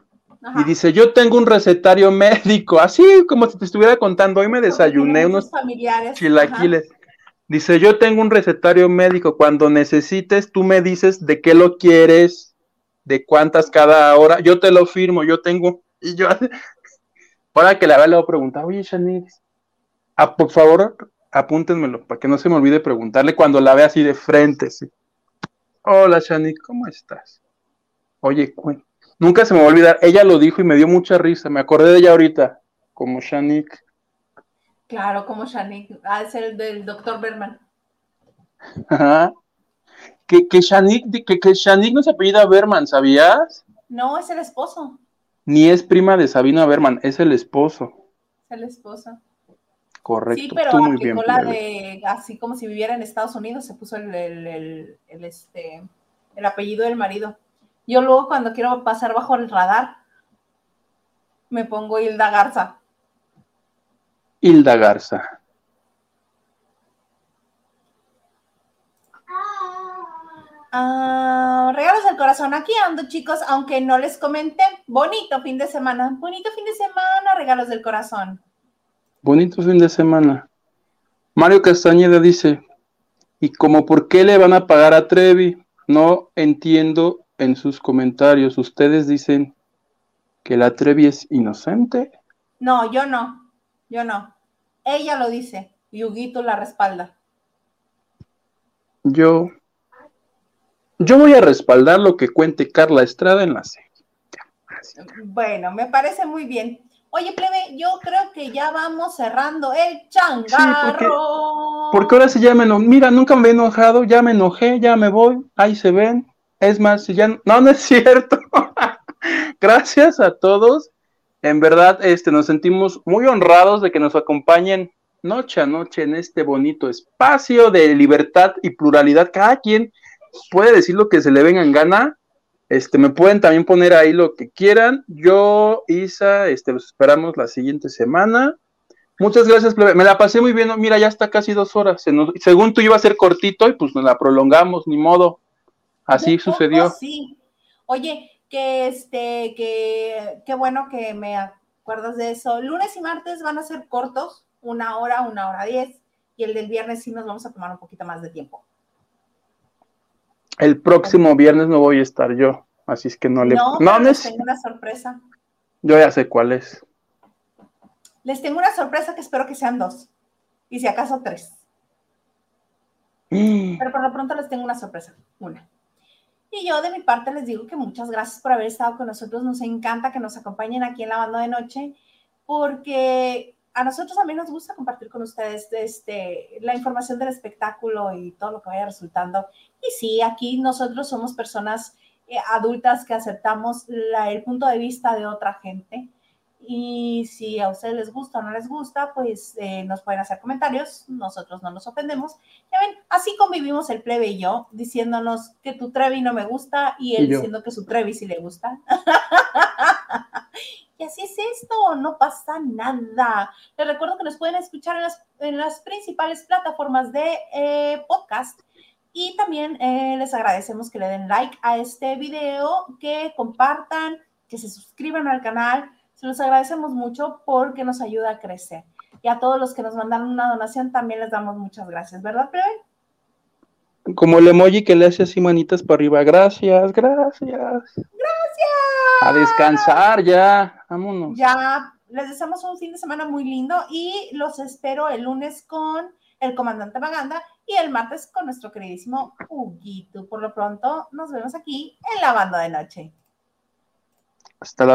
Y dice, yo tengo un recetario médico, así como si te estuviera contando, hoy me desayuné unos familiares. chilaquiles. Dice, yo tengo un recetario médico, cuando necesites, tú me dices de qué lo quieres, de cuántas cada hora, yo te lo firmo, yo tengo, y yo, para que la vea le voy a preguntar, oye, Shanique, ah, por favor, apúntenmelo, para que no se me olvide preguntarle cuando la vea así de frente, sí. Hola, Shanique, ¿cómo estás? Oye, nunca se me va a olvidar, ella lo dijo y me dio mucha risa, me acordé de ella ahorita, como Shanique. Claro, como Shanique, ah, es el del doctor Berman. Ajá. Que, que, Shanique, que, que no se apellida Berman, ¿sabías? No, es el esposo. Ni es prima de Sabina Berman, es el esposo. Es el esposo. Correcto. Sí, pero aplicó la de, así como si viviera en Estados Unidos, se puso el, el, este, el apellido del marido. Yo luego cuando quiero pasar bajo el radar, me pongo Hilda Garza. Hilda Garza. Ah, regalos del corazón, aquí ando chicos, aunque no les comenté, bonito fin de semana, bonito fin de semana, regalos del corazón. Bonito fin de semana. Mario Castañeda dice, ¿y como por qué le van a pagar a Trevi? No entiendo en sus comentarios. Ustedes dicen que la Trevi es inocente. No, yo no, yo no. Ella lo dice y Huguito la respalda. Yo yo voy a respaldar lo que cuente Carla Estrada en la serie. Bueno, me parece muy bien. Oye, plebe, yo creo que ya vamos cerrando el changarro. porque, ahora sí ya me enojé. Mira, nunca me he enojado, ya me enojé, ya me voy, ahí se ven. Es más, si ya no, no es cierto. Gracias a todos. En verdad, este, nos sentimos muy honrados de que nos acompañen noche a noche en este bonito espacio de libertad y pluralidad. Cada quien puede decir lo que se le venga en gana. Este, me pueden también poner ahí lo que quieran. Yo, Isa, este, los esperamos la siguiente semana. Muchas gracias, me la pasé muy bien. Mira, ya está casi dos horas. según tú iba a ser cortito y pues nos la prolongamos, ni modo. Así sucedió. Sí. Oye, que este, que qué bueno que me acuerdas de eso. Lunes y martes van a ser cortos, una hora, una hora diez, y el del viernes sí nos vamos a tomar un poquito más de tiempo. El próximo viernes no voy a estar yo, así es que no le... No, no les tengo una sorpresa. Yo ya sé cuál es. Les tengo una sorpresa que espero que sean dos, y si acaso tres. Pero por lo pronto les tengo una sorpresa, una. Y yo de mi parte les digo que muchas gracias por haber estado con nosotros. Nos encanta que nos acompañen aquí en la banda de noche, porque a nosotros también nos gusta compartir con ustedes este, la información del espectáculo y todo lo que vaya resultando. Y sí, aquí nosotros somos personas eh, adultas que aceptamos el punto de vista de otra gente. Y si a ustedes les gusta o no les gusta, pues eh, nos pueden hacer comentarios, nosotros no nos ofendemos. Ya ven, así convivimos el plebe y yo, diciéndonos que tu Trevi no me gusta y él diciendo que su Trevi sí le gusta. Y así es esto, no pasa nada. Les recuerdo que nos pueden escuchar en las, principales plataformas de eh, podcast. Y también eh, les agradecemos que le den like a este video, que compartan, que se suscriban al canal. Se los agradecemos mucho porque nos ayuda a crecer. Y a todos los que nos mandan una donación también les damos muchas gracias, ¿verdad, Plebe? Como el emoji que le hace así manitas para arriba. Gracias, gracias. Gracias. A descansar ya. Vámonos. Ya, les deseamos un fin de semana muy lindo y los espero el lunes con el comandante Maganda y el martes con nuestro queridísimo Huguito. Por lo pronto, nos vemos aquí en la banda de noche. Hasta la